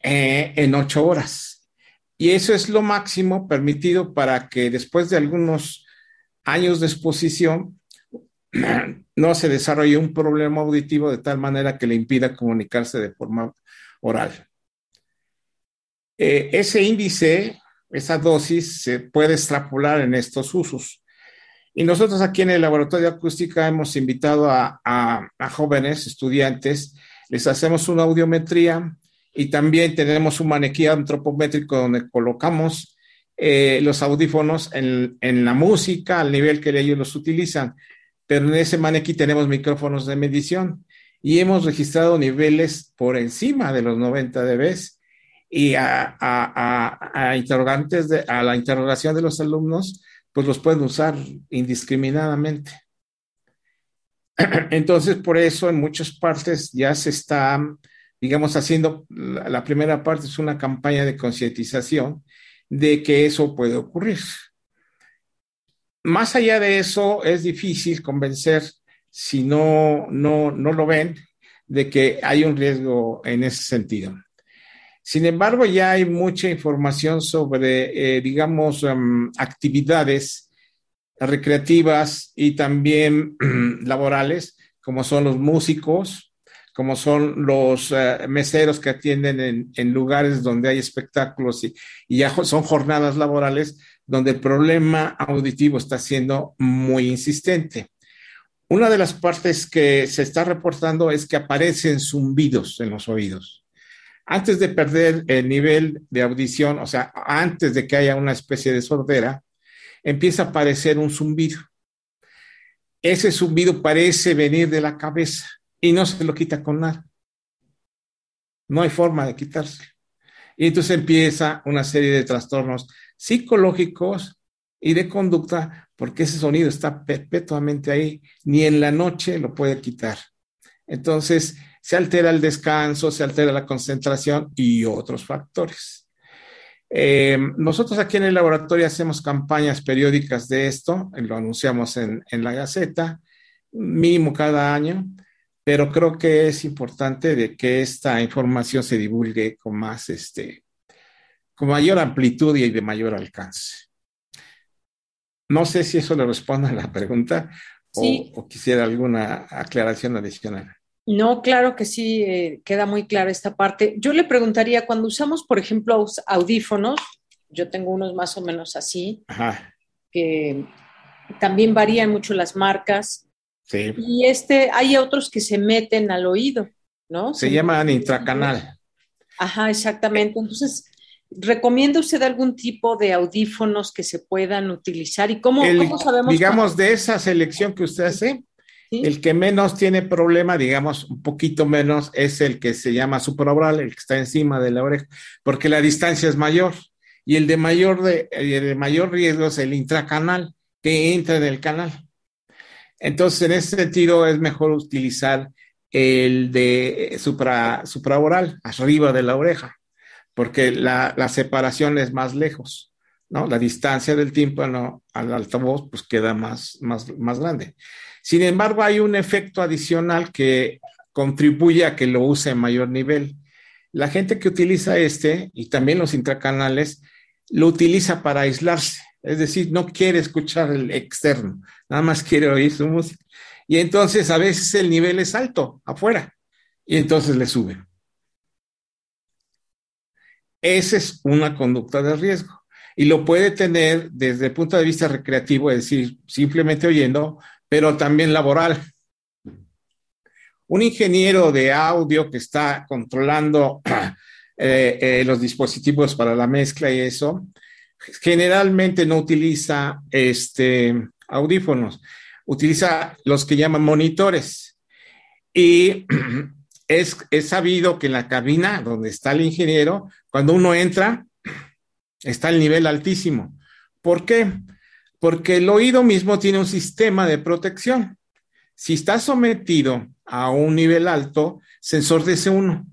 eh, en 8 horas. Y eso es lo máximo permitido para que después de algunos años de exposición no se desarrolle un problema auditivo de tal manera que le impida comunicarse de forma oral. Eh, ese índice, esa dosis, se puede extrapolar en estos usos. Y nosotros aquí en el laboratorio de acústica hemos invitado a, jóvenes estudiantes, les hacemos una audiometría y también tenemos un maniquí antropométrico donde colocamos eh, los audífonos en, en, la música al nivel que ellos los utilizan. Pero en ese maniquí tenemos micrófonos de medición y hemos registrado niveles por encima de los 90 dB y a, a, a interrogantes de, a la interrogación de los alumnos pues los pueden usar indiscriminadamente. Entonces, por eso en muchas partes ya se está, digamos, haciendo, la, primera parte es una campaña de concientización de que eso puede ocurrir. Más allá de eso, es difícil convencer, si no, no, no lo ven, de que hay un riesgo en ese sentido. Sin embargo, ya hay mucha información sobre, eh, digamos, em, actividades recreativas y también laborales, como son los músicos, como son los eh, meseros que atienden en, lugares donde hay espectáculos y, y, ya son jornadas laborales donde el problema auditivo está siendo muy insistente. Una de las partes que se está reportando es que aparecen zumbidos en los oídos antes de perder el nivel de audición, o sea, antes de que haya una especie de sordera, empieza a aparecer un zumbido. Ese zumbido parece venir de la cabeza y no se lo quita con nada. No hay forma de quitarse. Y entonces empieza una serie de trastornos psicológicos y de conducta, porque ese sonido está perpetuamente ahí, ni en la noche lo puede quitar. Entonces, se altera el descanso, se altera la concentración y otros factores. Eh, nosotros aquí en el laboratorio hacemos campañas periódicas de esto, lo anunciamos en, la Gaceta, mínimo cada año, pero creo que es importante de que esta información se divulgue con más, este, con mayor amplitud y de mayor alcance. No sé si eso le responde a la pregunta o quisiera alguna aclaración adicional. No, claro que sí, eh, queda muy clara esta parte. Yo le preguntaría, cuando usamos, por ejemplo, audífonos, yo tengo unos más o menos así, que también varían mucho las marcas. Sí. Y este, hay otros que se meten al oído, ¿no? Se, llaman intracanal. Ajá, exactamente. Entonces, ¿recomienda usted algún tipo de audífonos que se puedan utilizar? ¿Y cómo, ¿cómo sabemos? Digamos, de esa selección que usted hace, el que menos tiene problema, digamos, un poquito menos, es el que se llama supraoral, el que está encima de la oreja, porque la distancia es mayor. Y el de mayor, de, de mayor riesgo es el intracanal, que entra en el canal. Entonces, en ese sentido, es mejor utilizar el de supra, supraoral, arriba de la oreja, porque la, la separación es más lejos. ¿no? La distancia del tímpano al altavoz pues queda más, más, más grande. Sin embargo, hay un efecto adicional que contribuye a que lo use en mayor nivel. La gente que utiliza este y también los intracanales lo utiliza para aislarse, es decir, no quiere escuchar el externo, nada más quiere oír su música. Y entonces a veces el nivel es alto afuera y entonces le sube. Esa es una conducta de riesgo y lo puede tener desde el punto de vista recreativo, es decir, simplemente oyendo, pero también laboral. Un ingeniero de audio que está controlando eh, eh, los dispositivos para la mezcla y eso, generalmente no utiliza este, audífonos, utiliza los que llaman monitores. Y es, es sabido que en la cabina donde está el ingeniero, cuando uno entra, está el nivel altísimo. ¿Por qué? Porque el oído mismo tiene un sistema de protección. Si está sometido a un nivel alto, se ensordece uno.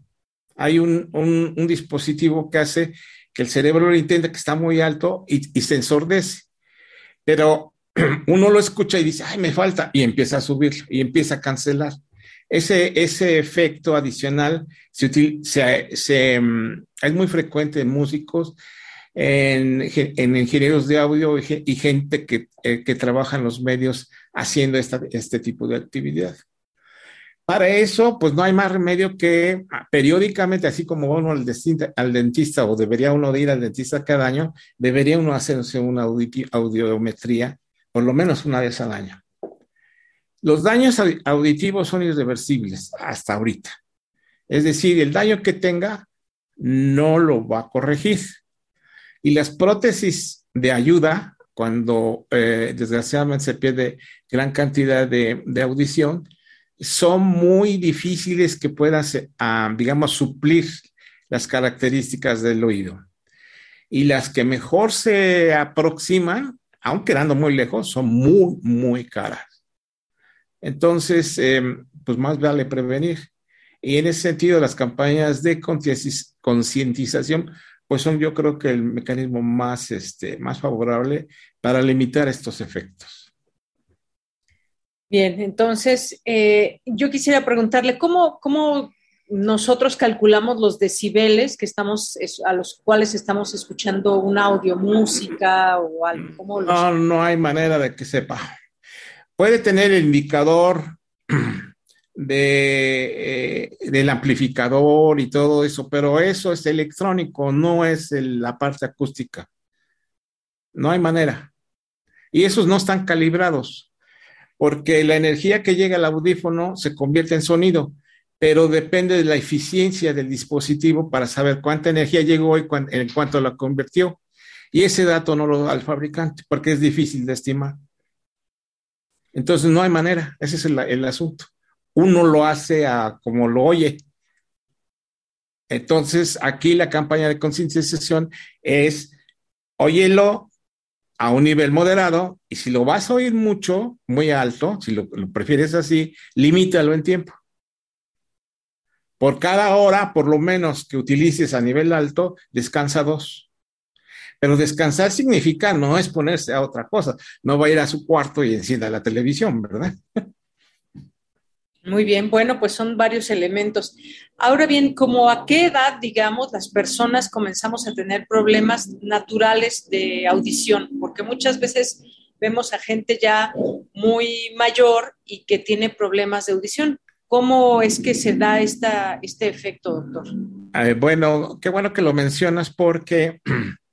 Hay un, dispositivo que hace que el cerebro lo intenta que está muy alto y, se ensordece. Pero uno lo escucha y dice, ay, me falta, y empieza a subir y empieza a cancelar. Ese, ese efecto adicional se, se, mm, es muy frecuente en músicos, en, ingenieros de audio y, gente que, eh, que, trabaja en los medios haciendo este tipo de actividad. Para eso, pues no hay más remedio que ah, periódicamente, así como uno al dentista, al dentista o debería uno ir al dentista cada año, debería uno hacerse una audiometría por lo menos una vez al año. Los daños auditivos son irreversibles hasta ahorita. Es decir, el daño que tenga no lo va a corregir. Y las prótesis de ayuda, cuando eh, desgraciadamente se pierde gran cantidad de, audición, son muy difíciles que puedan, ah, digamos, suplir las características del oído. Y las que mejor se aproximan, aun quedando muy lejos, son muy, muy caras. Entonces, em, pues más vale prevenir. Y en ese sentido, las campañas de concientización, pues son yo creo que el mecanismo más, este, más favorable para limitar estos efectos. Bien, entonces eh, yo quisiera preguntarle, ¿cómo, ¿cómo nosotros calculamos los decibeles que estamos, a los cuales estamos escuchando un audio, música o algo? No, no hay manera de que sepa. Puede tener el indicador de, eh, del amplificador y todo eso, pero eso es electrónico, no es la parte acústica. No hay manera. Y esos no están calibrados, porque la energía que llega al audífono se convierte en sonido, pero depende de la eficiencia del dispositivo para saber cuánta energía llegó y en cuánto la convirtió. Y ese dato no lo da el fabricante, porque es difícil de estimar. Entonces no hay manera, ese es el, asunto. Uno lo hace a como lo oye. Entonces aquí la campaña de concienciación es, óyelo a un nivel moderado y si lo vas a oír mucho, muy alto, si lo, lo prefieres así, limítalo en tiempo. Por cada hora, por lo menos que utilices a nivel alto, descansa dos. Pero descansar significa no es ponerse a otra cosa, no va a ir a su cuarto y encienda la televisión, ¿verdad? Muy bien, bueno, pues son varios elementos. Ahora bien, ¿cómo a qué edad, digamos, las personas comenzamos a tener problemas naturales de audición? Porque muchas veces vemos a gente ya muy mayor y que tiene problemas de audición. ¿Cómo es que se da esta, este efecto, doctor? Eh, bueno, qué bueno que lo mencionas porque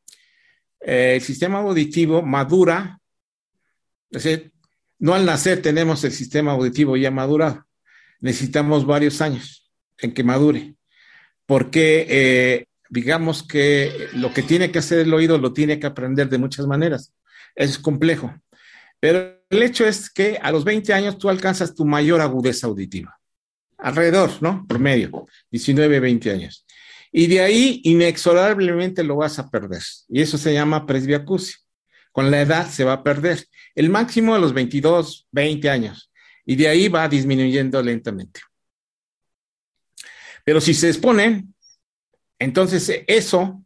Eh, el sistema auditivo madura, es decir, no al nacer tenemos el sistema auditivo ya madurado, necesitamos varios años en que madure, porque eh, digamos que lo que tiene que hacer el oído lo tiene que aprender de muchas maneras, es complejo, pero el hecho es que a los 20 años tú alcanzas tu mayor agudeza auditiva, alrededor, ¿no? Promedio, 19, 20 años. Y de ahí inexorablemente lo vas a perder. Y eso se llama presbiacusia. Con la edad se va a perder. El máximo a los 22, 20 años. Y de ahí va disminuyendo lentamente. Pero si se exponen, entonces eso,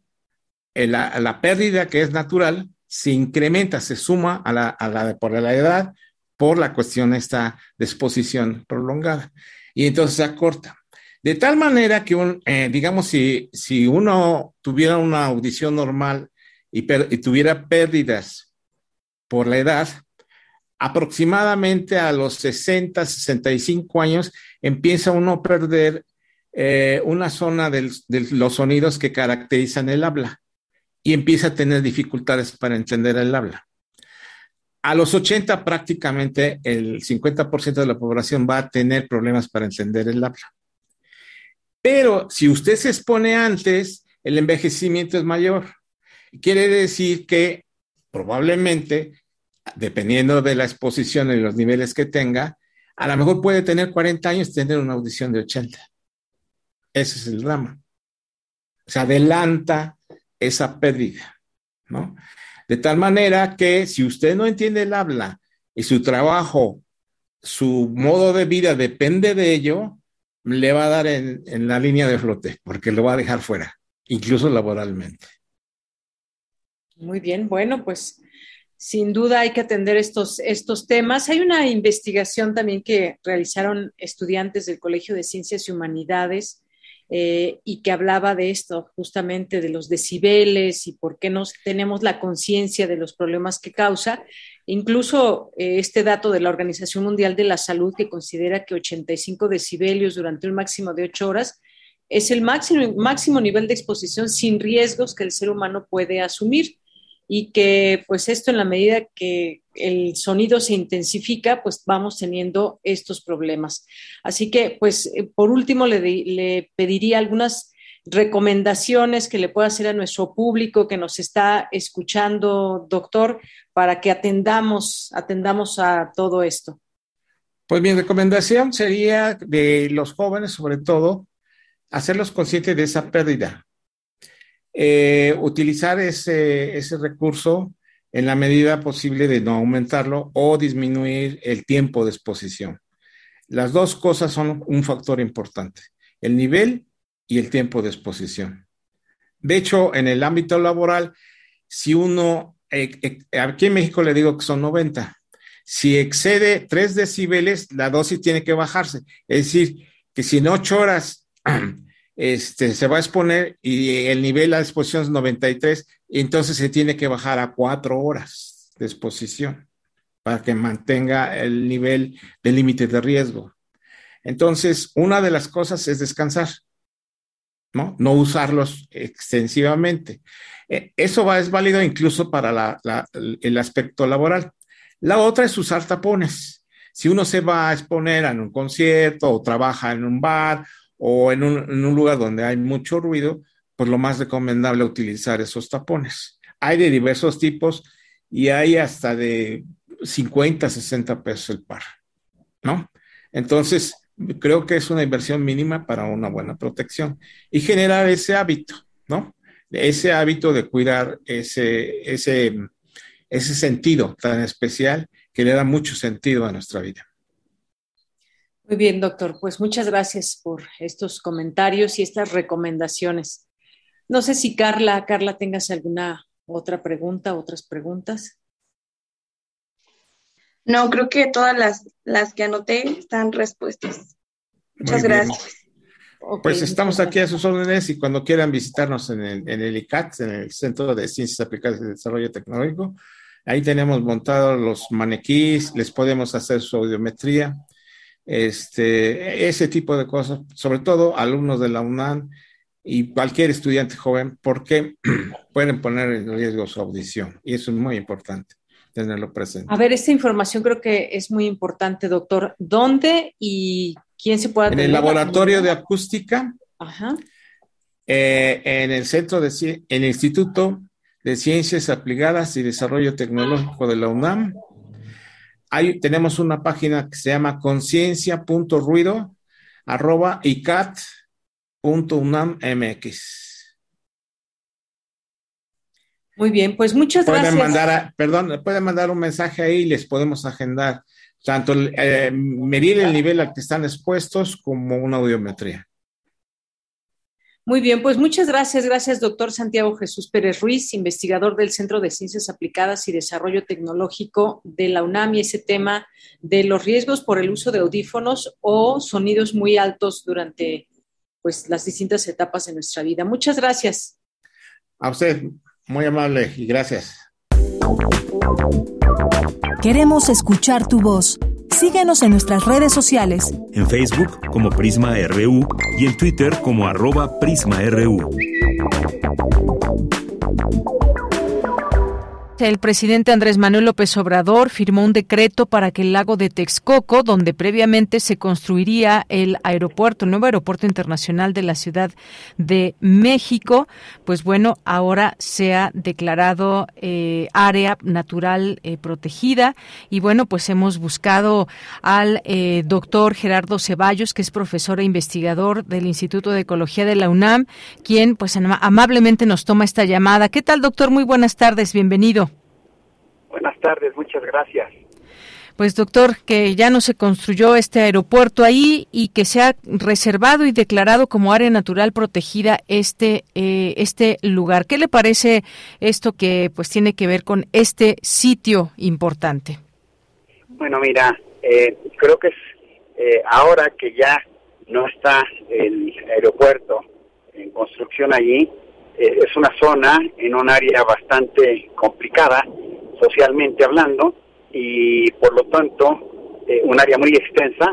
eh, la, pérdida que es natural, se incrementa, se suma a la, a la, por la edad, por la cuestión de esta exposición prolongada. Y entonces se acorta. De tal manera que, eh, digamos, si, si uno tuviera una audición normal y, tuviera pérdidas por la edad, aproximadamente a los 60, 65 años empieza uno a perder eh, una zona de los sonidos que caracterizan el habla y empieza a tener dificultades para entender el habla. A los 80 prácticamente el 50% de la población va a tener problemas para entender el habla. Pero si usted se expone antes, el envejecimiento es mayor. Quiere decir que probablemente, dependiendo de la exposición y los niveles que tenga, a lo mejor puede tener 40 años y tener una audición de 80. Ese es el drama. Se adelanta esa pérdida, ¿no? De tal manera que si usted no entiende el habla y su trabajo, su modo de vida depende de ello, le va a dar en, la línea de flote, porque lo va a dejar fuera, incluso laboralmente. Muy bien, bueno, pues sin duda hay que atender estos, estos temas. Hay una investigación también que realizaron estudiantes del Colegio de Ciencias y Humanidades eh, y que hablaba de esto, justamente de los decibeles y por qué no tenemos la conciencia de los problemas que causa. Incluso eh, este dato de la Organización Mundial de la Salud que considera que 85 decibelios durante un máximo de 8 horas es el máximo, máximo nivel de exposición sin riesgos que el ser humano puede asumir y que pues esto en la medida que el sonido se intensifica, pues vamos teniendo estos problemas. Así que pues eh, por último le, pediría algunas recomendaciones que le pueda hacer a nuestro público que nos está escuchando, doctor, para que atendamos, atendamos a todo esto. Pues mi recomendación sería de los jóvenes, sobre todo, hacerlos conscientes de esa pérdida. Eh, utilizar ese, ese recurso en la medida posible de no aumentarlo o disminuir el tiempo de exposición. Las dos cosas son un factor importante, el nivel y el tiempo de exposición. De hecho, en el ámbito laboral, si uno, eh, eh, aquí en México le digo que son 90, si excede 3 decibeles, la dosis tiene que bajarse. Es decir, que si en 8 horas este, se va a exponer y el nivel de exposición es 93, y entonces se tiene que bajar a 4 horas de exposición para que mantenga el nivel de límite de riesgo. Entonces, una de las cosas es descansar, ¿no? No usarlos extensivamente. E, eso va, es válido incluso para el aspecto laboral. La otra es usar tapones. Si uno se va a exponer en un concierto o trabaja en un bar o en un, lugar donde hay mucho ruido, pues lo más recomendable utilizar esos tapones. Hay de diversos tipos y hay hasta de 50, 60 pesos el par, ¿no? Entonces, creo que es una inversión mínima para una buena protección y generar ese hábito, ¿no? Ese hábito de cuidar ese, ese, ese sentido tan especial que le da mucho sentido a nuestra vida. Muy bien, doctor. Pues muchas gracias por estos comentarios y estas recomendaciones. No sé si Carla, Carla, tengas alguna otra pregunta, otras preguntas. No, creo que todas las, las que anoté están respuestas. Muchas gracias. pues estamos aquí a sus órdenes y cuando quieran visitarnos en el, en el ICAT, en el Centro de Ciencias Aplicadas y Desarrollo Tecnológico, ahí tenemos montados los maniquís, les podemos hacer su audiometría este, ese tipo de cosas, sobre todo alumnos de la UNAM y cualquier estudiante joven, porque pueden poner en riesgo su audición. Y eso es muy importante tenerlo presente. A ver, esta información creo que es muy importante, doctor. ¿Dónde y quién se puede En el laboratorio de acústica. Eh, en el centro de en el Instituto de Ciencias Aplicadas y Desarrollo Tecnológico de la UNAM tenemos una página que se llama conciencia.ruido arroba Muy bien, pues muchas pueden gracias. Mandar perdón, pueden mandar un mensaje ahí y les podemos agendar tanto eh, medir el nivel al que están expuestos como una audiometría. Muy bien, pues muchas gracias. Gracias, doctor Santiago Jesús Pérez Ruiz, investigador del Centro de Ciencias Aplicadas y Desarrollo Tecnológico de la UNAM y ese tema de los riesgos por el uso de audífonos o sonidos muy altos durante pues, las distintas etapas de nuestra vida. Muchas gracias. A usted, muy amable y gracias. Queremos escuchar tu voz. Síguenos en nuestras redes sociales. En Facebook como Prisma RU y en Twitter como arroba PrismaRU. El presidente Andrés Manuel López Obrador firmó un decreto para que el lago de Texcoco, donde previamente se construiría el aeropuerto, el nuevo aeropuerto internacional de la Ciudad de México, pues bueno, ahora sea declarado eh, área natural eh, protegida. Y bueno, pues hemos buscado al eh, doctor Gerardo Ceballos, que es profesor e investigador del Instituto de Ecología de la UNAM, quien pues amablemente nos toma esta llamada. ¿Qué tal, doctor? Muy buenas tardes, bienvenido. Buenas tardes, muchas gracias. Pues doctor, que ya no se construyó este aeropuerto ahí y que se ha reservado y declarado como área natural protegida este eh, este lugar. ¿Qué le parece esto que pues tiene que ver con este sitio importante? Bueno, mira, eh, creo que es eh, ahora que ya no está el aeropuerto en construcción allí, es una zona en un área bastante complicada socialmente hablando y por lo tanto eh, un área muy extensa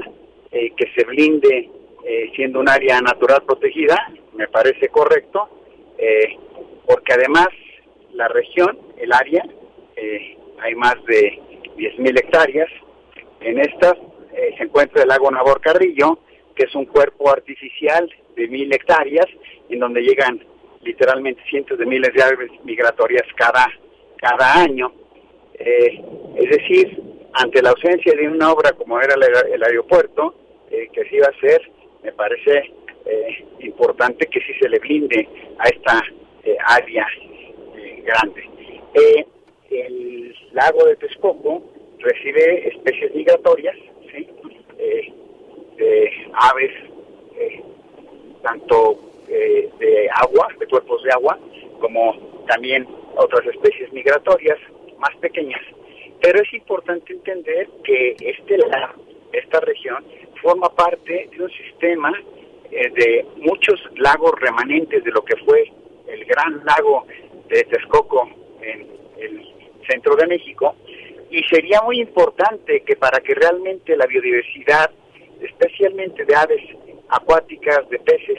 eh, que se blinde eh, siendo un área natural protegida, me parece correcto, porque además la región, el área, hay más de 10.000 hectáreas, en estas se encuentra el lago Nabor Carrillo, que es un cuerpo artificial de mil hectáreas, en donde llegan literalmente cientos de miles de aves migratorias cada, cada año. Eh, es decir, ante la ausencia de una obra como era el, aeropuerto, eh, que se iba a hacer, me parece eh, importante que sí se le blinde a esta área grande. el lago de Texcoco recibe especies migratorias, de aves, tanto de agua, de cuerpos de agua, como también otras especies migratorias más pequeñas. Pero es importante entender que este esta región forma parte de un sistema eh, de muchos lagos remanentes de lo que fue el gran lago de Texcoco en el centro de México y sería muy importante que para que realmente la biodiversidad, especialmente de aves acuáticas, de peces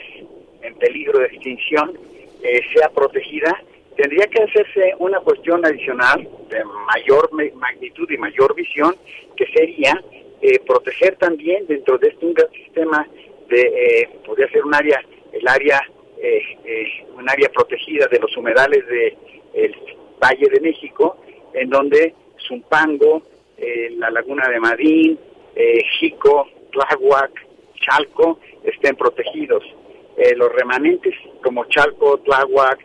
en peligro de extinción, eh, sea protegida, tendría que hacerse una cuestión adicional de mayor magnitud y mayor visión, que sería eh, proteger también dentro de este gran sistema de, eh, podría ser un área, el área, eh, eh, un área protegida de los humedales del el Valle de México, en donde Zumpango, la laguna de Madín, Jico, Tláhuac, Chalco estén protegidos. Los remanentes como Chalco, Tláhuac,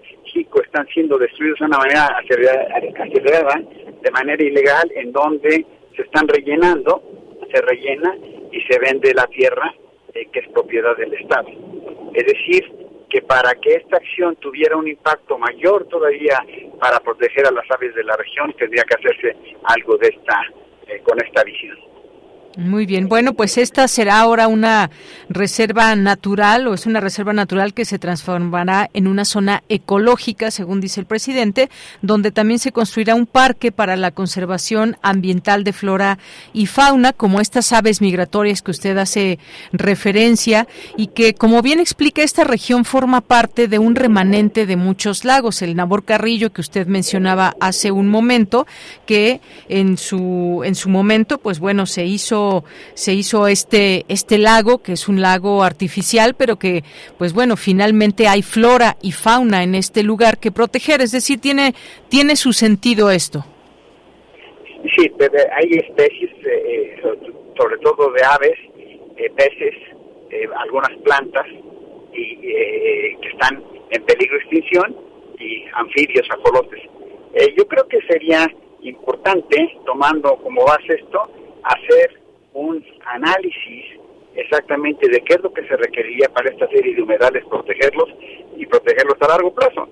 están siendo destruidos de una manera acelerada, de manera ilegal, en donde se están rellenando, se rellena y se vende la tierra eh, que es propiedad del Estado. Es decir, que para que esta acción tuviera un impacto mayor todavía para proteger a las aves de la región, tendría que hacerse algo de esta, eh, con esta visión. Muy bien, bueno, pues esta será ahora una reserva natural o es una reserva natural que se transformará en una zona ecológica, según dice el presidente, donde también se construirá un parque para la conservación ambiental de flora y fauna, como estas aves migratorias que usted hace referencia y que, como bien explica, esta región forma parte de un remanente de muchos lagos, el Nabor Carrillo que usted mencionaba hace un momento, que en su en su momento, pues bueno, se hizo se hizo este este lago que es un lago artificial, pero que pues bueno finalmente hay flora y fauna en este lugar que proteger, es decir tiene tiene su sentido esto. Sí, hay especies, eh, sobre todo de aves, eh, peces, eh, algunas plantas y, que están en peligro de extinción y anfibios, ajolotes. yo creo que sería importante, tomando como base esto, hacer un análisis exactamente de qué es lo que se requeriría para esta serie de humedales protegerlos y protegerlos a largo plazo.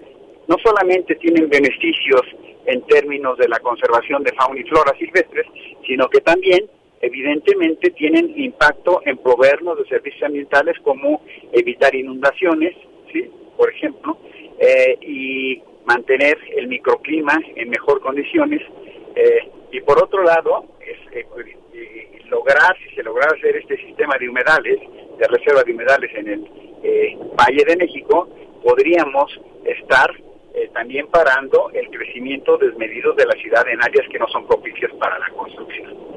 No solamente tienen beneficios en términos de la conservación de fauna y flora silvestres, sino que también evidentemente tienen impacto en proveernos de servicios ambientales como evitar inundaciones, ¿sí? por ejemplo, eh, y mantener el microclima en mejor condiciones. Eh, y por otro lado, es, eh, lograr, si se lograra hacer este sistema de humedales, de reserva de humedales en el eh, Valle de México, podríamos estar eh, también parando el crecimiento desmedido de la ciudad en áreas que no son propicias para la construcción.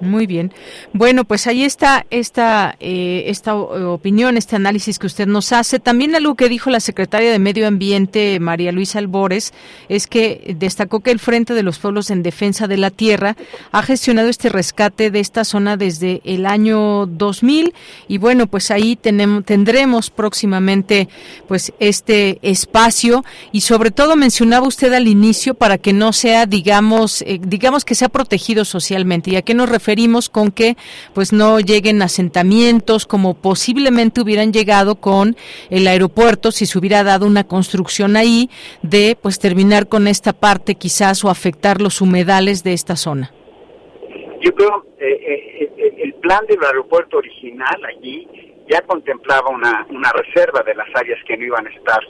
Muy bien. Bueno, pues ahí está esta, eh, esta opinión, este análisis que usted nos hace. También algo que dijo la secretaria de Medio Ambiente, María Luisa Albores, es que destacó que el Frente de los Pueblos en Defensa de la Tierra ha gestionado este rescate de esta zona desde el año 2000 y bueno, pues ahí tenemos, tendremos próximamente pues este espacio y sobre todo mencionaba usted al inicio para que no sea, digamos, eh, digamos que sea protegido socialmente. ¿Y a qué nos referimos? Referimos con que pues no lleguen asentamientos como posiblemente hubieran llegado con el aeropuerto si se hubiera dado una construcción ahí de pues terminar con esta parte quizás o afectar los humedales de esta zona. Yo creo eh, eh, el plan del aeropuerto original allí ya contemplaba una, una reserva de las áreas que no iban a estar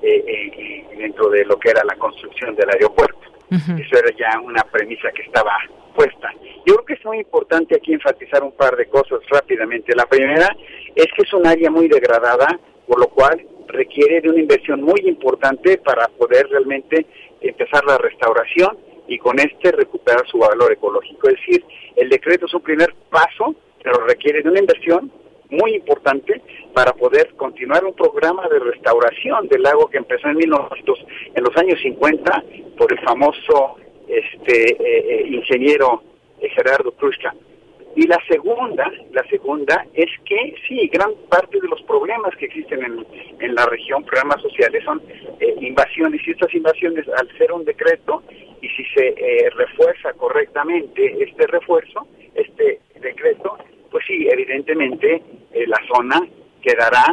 eh, dentro de lo que era la construcción del aeropuerto. Eso era ya una premisa que estaba puesta. Yo creo que es muy importante aquí enfatizar un par de cosas rápidamente. La primera es que es un área muy degradada, por lo cual requiere de una inversión muy importante para poder realmente empezar la restauración y con este recuperar su valor ecológico. Es decir, el decreto es un primer paso, pero requiere de una inversión muy importante para poder continuar un programa de restauración del lago que empezó en 1900, en los años 50 por el famoso este eh, eh, ingeniero Gerardo Kruzka. Y la segunda, la segunda es que sí, gran parte de los problemas que existen en, en la región, problemas sociales, son invasiones y estas invasiones al ser un decreto y si se refuerza correctamente este refuerzo, este decreto, pues sí, evidentemente la zona quedará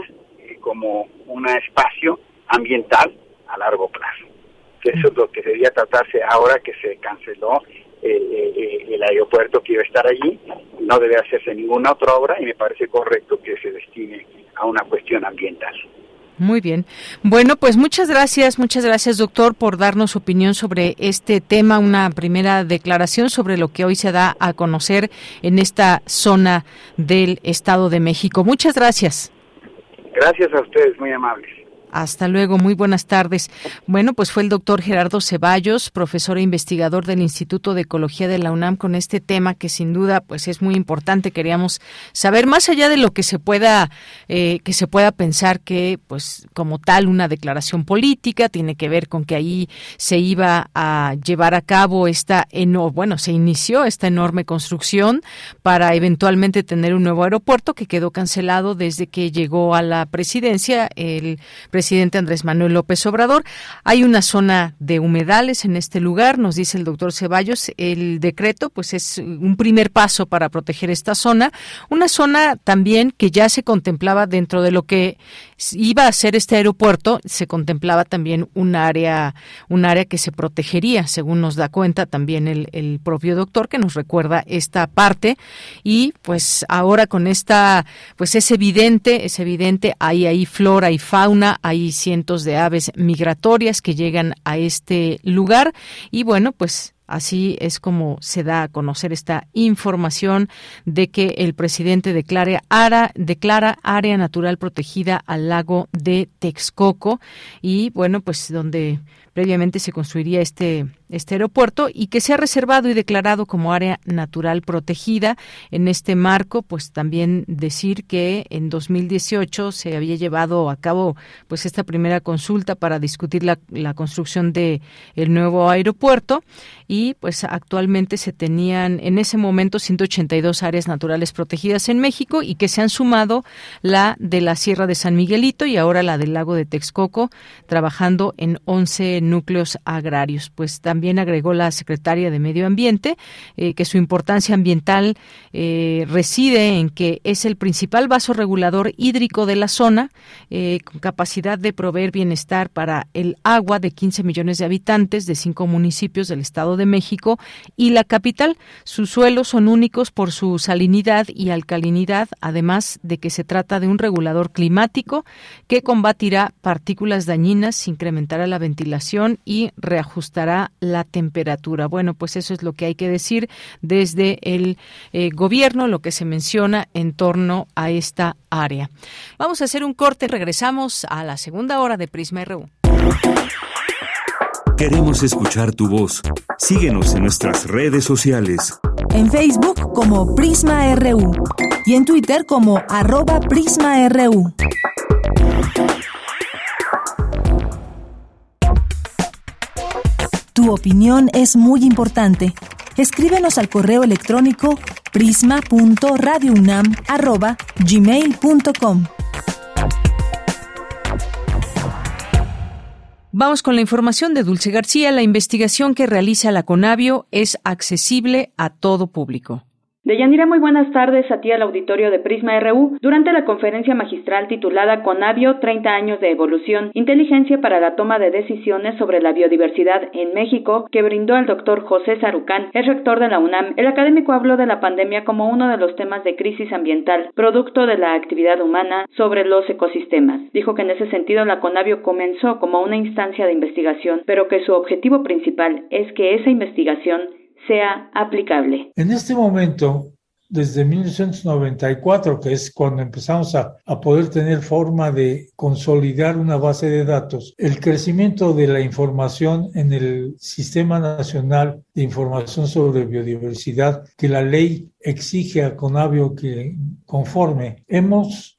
como un espacio ambiental a largo plazo eso es lo que debía tratarse ahora que se canceló eh, eh, el aeropuerto que iba a estar allí, no debe hacerse ninguna otra obra y me parece correcto que se destine a una cuestión ambiental. Muy bien. Bueno, pues muchas gracias, muchas gracias, doctor, por darnos su opinión sobre este tema, una primera declaración sobre lo que hoy se da a conocer en esta zona del Estado de México. Muchas gracias. Gracias a ustedes, muy amables. Hasta luego, muy buenas tardes. Bueno, pues fue el doctor Gerardo Ceballos, profesor e investigador del Instituto de Ecología de la UNAM con este tema que sin duda pues es muy importante. Queríamos saber más allá de lo que se pueda eh, que se pueda pensar que pues como tal una declaración política tiene que ver con que ahí se iba a llevar a cabo esta bueno se inició esta enorme construcción para eventualmente tener un nuevo aeropuerto que quedó cancelado desde que llegó a la presidencia el presidente presidente Andrés Manuel López Obrador. Hay una zona de humedales en este lugar, nos dice el doctor Ceballos. El decreto, pues, es un primer paso para proteger esta zona. Una zona también que ya se contemplaba dentro de lo que iba a ser este aeropuerto, se contemplaba también un área, un área que se protegería, según nos da cuenta también el, el propio doctor, que nos recuerda esta parte. Y pues ahora con esta, pues es evidente, es evidente, hay ahí flora y fauna, hay cientos de aves migratorias que llegan a este lugar y bueno, pues Así es como se da a conocer esta información de que el presidente declara, declara área natural protegida al lago de Texcoco y bueno, pues donde previamente se construiría este, este aeropuerto y que se ha reservado y declarado como área natural protegida. En este marco, pues también decir que en 2018 se había llevado a cabo pues esta primera consulta para discutir la, construcción de el nuevo aeropuerto y pues actualmente se tenían en ese momento 182 áreas naturales protegidas en México y que se han sumado la de la Sierra de San Miguelito y ahora la del lago de Texcoco, trabajando en 11 núcleos agrarios. Pues también agregó la secretaria de Medio Ambiente eh, que su importancia ambiental eh, reside en que es el principal vaso regulador hídrico de la zona, eh, con capacidad de proveer bienestar para el agua de 15 millones de habitantes de cinco municipios del Estado de México y la capital. Sus suelos son únicos por su salinidad y alcalinidad, además de que se trata de un regulador climático que combatirá partículas dañinas, incrementará la ventilación y reajustará la temperatura. Bueno, pues eso es lo que hay que decir desde el eh, gobierno, lo que se menciona en torno a esta área. Vamos a hacer un corte, regresamos a la segunda hora de Prisma RU. Queremos escuchar tu voz. Síguenos en nuestras redes sociales. en Facebook como Prisma RU y en Twitter como arroba PrismaRU. Tu opinión es muy importante. Escríbenos al correo electrónico prisma.radiounam@gmail.com. Vamos con la información de Dulce García. La investigación que realiza la Conavio es accesible a todo público. Deyanira, muy buenas tardes a ti al auditorio de Prisma RU. Durante la conferencia magistral titulada Conavio 30 años de evolución, inteligencia para la toma de decisiones sobre la biodiversidad en México, que brindó el doctor José Sarucán, el rector de la UNAM, el académico habló de la pandemia como uno de los temas de crisis ambiental, producto de la actividad humana sobre los ecosistemas. Dijo que en ese sentido la Conavio comenzó como una instancia de investigación, pero que su objetivo principal es que esa investigación sea aplicable. En este momento, desde 1994, que es cuando empezamos a, a, poder tener forma de consolidar una base de datos, el crecimiento de la información en el Sistema Nacional de Información sobre Biodiversidad que la ley exige a Conavio que conforme, hemos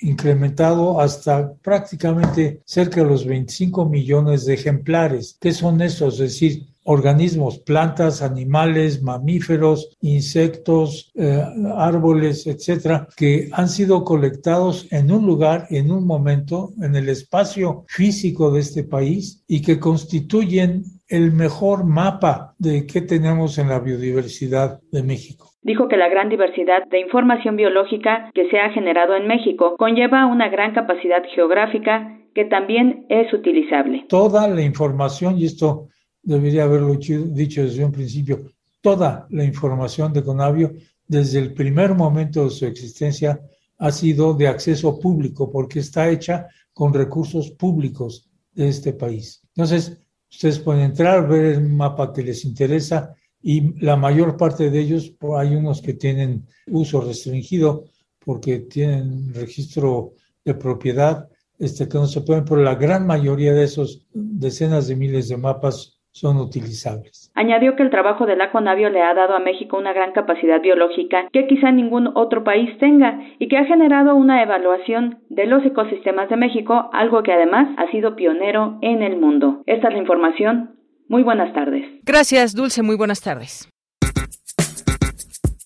incrementado hasta prácticamente cerca de los 25 millones de ejemplares. ¿Qué son estos? Es decir, organismos, plantas, animales, mamíferos, insectos, eh, árboles, etcétera, que han sido colectados en un lugar, en un momento, en el espacio físico de este país y que constituyen el mejor mapa de qué tenemos en la biodiversidad de México. Dijo que la gran diversidad de información biológica que se ha generado en México conlleva una gran capacidad geográfica que también es utilizable. Toda la información, y esto debería haberlo dicho desde un principio, toda la información de Conavio desde el primer momento de su existencia ha sido de acceso público porque está hecha con recursos públicos de este país. Entonces, ustedes pueden entrar, ver el mapa que les interesa y la mayor parte de ellos, hay unos que tienen uso restringido porque tienen registro de propiedad este, que no se pueden, pero la gran mayoría de esos decenas de miles de mapas son utilizables. Añadió que el trabajo de la Conavio le ha dado a México una gran capacidad biológica que quizá ningún otro país tenga y que ha generado una evaluación de los ecosistemas de México, algo que además ha sido pionero en el mundo. Esta es la información. Muy buenas tardes. Gracias, Dulce. Muy buenas tardes.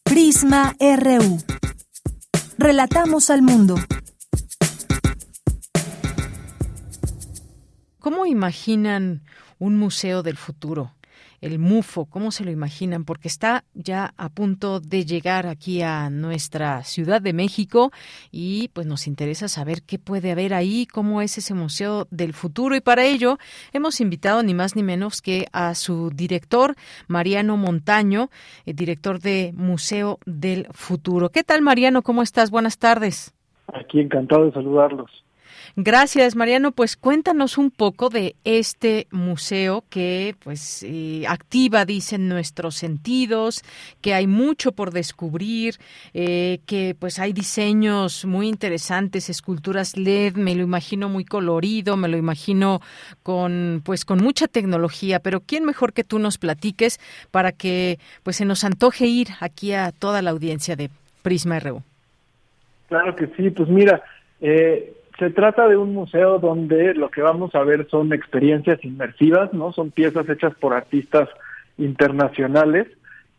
Prisma RU. Relatamos al mundo. ¿Cómo imaginan un museo del futuro. El MUFO, ¿cómo se lo imaginan? Porque está ya a punto de llegar aquí a nuestra Ciudad de México y pues nos interesa saber qué puede haber ahí, cómo es ese Museo del Futuro y para ello hemos invitado ni más ni menos que a su director, Mariano Montaño, el director de Museo del Futuro. ¿Qué tal, Mariano? ¿Cómo estás? Buenas tardes. Aquí encantado de saludarlos. Gracias, Mariano. Pues cuéntanos un poco de este museo que pues eh, activa, dicen, nuestros sentidos, que hay mucho por descubrir, eh, que pues hay diseños muy interesantes, esculturas LED, me lo imagino muy colorido, me lo imagino con pues con mucha tecnología, pero quién mejor que tú nos platiques para que pues se nos antoje ir aquí a toda la audiencia de Prisma RU. Claro que sí, pues mira, eh, se trata de un museo donde lo que vamos a ver son experiencias inmersivas, ¿no? Son piezas hechas por artistas internacionales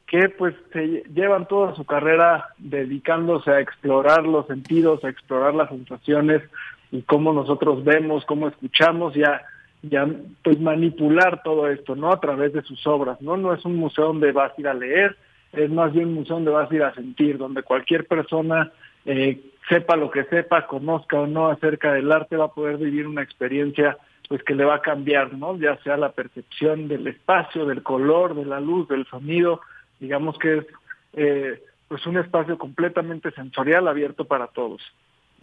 que pues se llevan toda su carrera dedicándose a explorar los sentidos, a explorar las sensaciones y cómo nosotros vemos, cómo escuchamos y a, pues manipular todo esto, ¿no? A través de sus obras, ¿no? No es un museo donde vas a ir a leer, es más bien un museo donde vas a ir a sentir, donde cualquier persona eh, sepa lo que sepa, conozca o no acerca del arte, va a poder vivir una experiencia pues que le va a cambiar, ¿no? Ya sea la percepción del espacio, del color, de la luz, del sonido, digamos que es eh, pues un espacio completamente sensorial abierto para todos.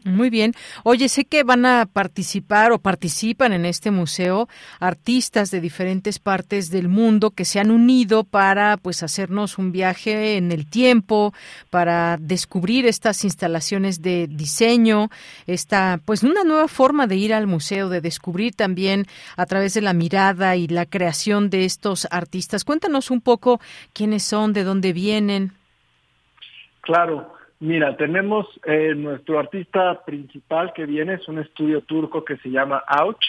Muy bien. Oye, sé que van a participar o participan en este museo artistas de diferentes partes del mundo que se han unido para pues hacernos un viaje en el tiempo, para descubrir estas instalaciones de diseño, esta pues una nueva forma de ir al museo, de descubrir también a través de la mirada y la creación de estos artistas. Cuéntanos un poco quiénes son, de dónde vienen. Claro, Mira, tenemos eh, nuestro artista principal que viene, es un estudio turco que se llama Ouch.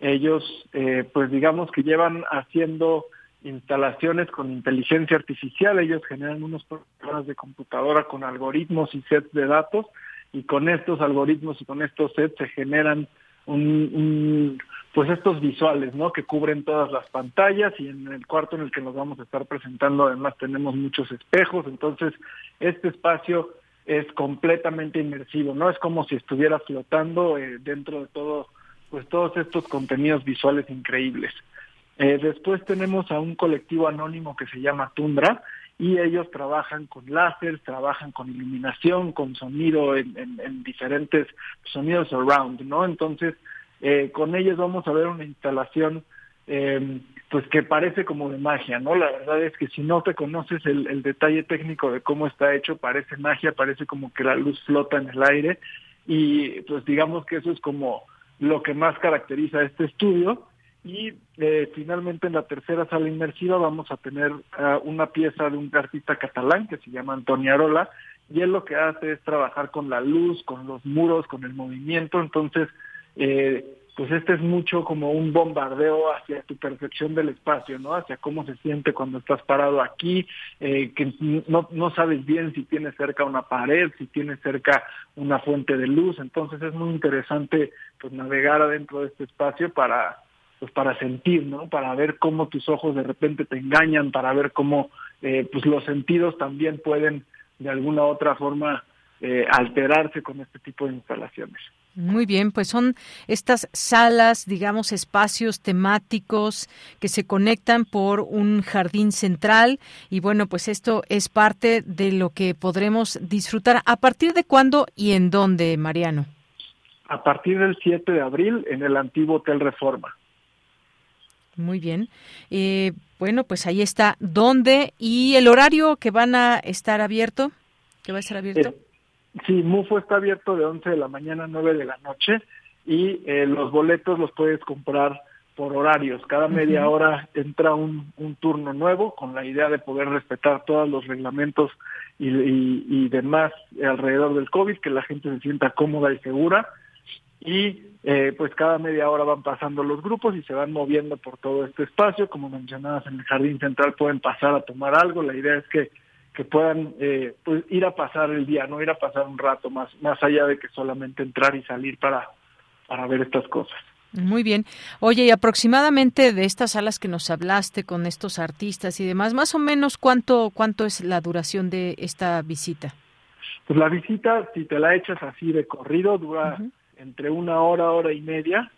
Ellos, eh, pues digamos que llevan haciendo instalaciones con inteligencia artificial, ellos generan unos programas de computadora con algoritmos y sets de datos y con estos algoritmos y con estos sets se generan un, pues estos visuales, ¿no? Que cubren todas las pantallas y en el cuarto en el que nos vamos a estar presentando además tenemos muchos espejos, entonces este espacio es completamente inmersivo, ¿no? Es como si estuviera flotando eh, dentro de todo, pues todos estos contenidos visuales increíbles. Eh, después tenemos a un colectivo anónimo que se llama Tundra y ellos trabajan con láser, trabajan con iluminación, con sonido en, en, diferentes sonidos around, ¿no? Entonces, eh, con ellos vamos a ver una instalación eh, pues que parece como de magia, ¿no? La verdad es que si no te conoces el, detalle técnico de cómo está hecho, parece magia, parece como que la luz flota en el aire. Y pues digamos que eso es como lo que más caracteriza este estudio. Y eh, finalmente en la tercera sala inmersiva vamos a tener uh, una pieza de un artista catalán que se llama Antonio Arola. Y él lo que hace es trabajar con la luz, con los muros, con el movimiento, entonces eh, pues este es mucho como un bombardeo hacia tu percepción del espacio, ¿no? Hacia cómo se siente cuando estás parado aquí, eh, que no, no sabes bien si tienes cerca una pared, si tienes cerca una fuente de luz, entonces es muy interesante pues navegar adentro de este espacio para pues para sentir, ¿no? Para ver cómo tus ojos de repente te engañan, para ver cómo eh, pues los sentidos también pueden de alguna otra forma eh, alterarse con este tipo de instalaciones. Muy bien, pues son estas salas, digamos, espacios temáticos que se conectan por un jardín central y bueno, pues esto es parte de lo que podremos disfrutar. ¿A partir de cuándo y en dónde, Mariano? A partir del 7 de abril en el antiguo Hotel Reforma. Muy bien. Eh, bueno, pues ahí está. ¿Dónde y el horario que van a estar abierto? ¿Que va a estar abierto? Eh, Sí, MUFO está abierto de 11 de la mañana a 9 de la noche y eh, los boletos los puedes comprar por horarios. Cada media hora entra un, un, turno nuevo con la idea de poder respetar todos los reglamentos y, y, y, demás alrededor del COVID, que la gente se sienta cómoda y segura. Y eh, pues cada media hora van pasando los grupos y se van moviendo por todo este espacio. Como mencionabas, en el jardín central pueden pasar a tomar algo. La idea es que que puedan eh, pues ir a pasar el día, no ir a pasar un rato más, más allá de que solamente entrar y salir para, para ver estas cosas. Muy bien. Oye, y aproximadamente de estas salas que nos hablaste con estos artistas y demás, más o menos cuánto cuánto es la duración de esta visita. Pues la visita, si te la echas así de corrido, dura entre una hora, hora y media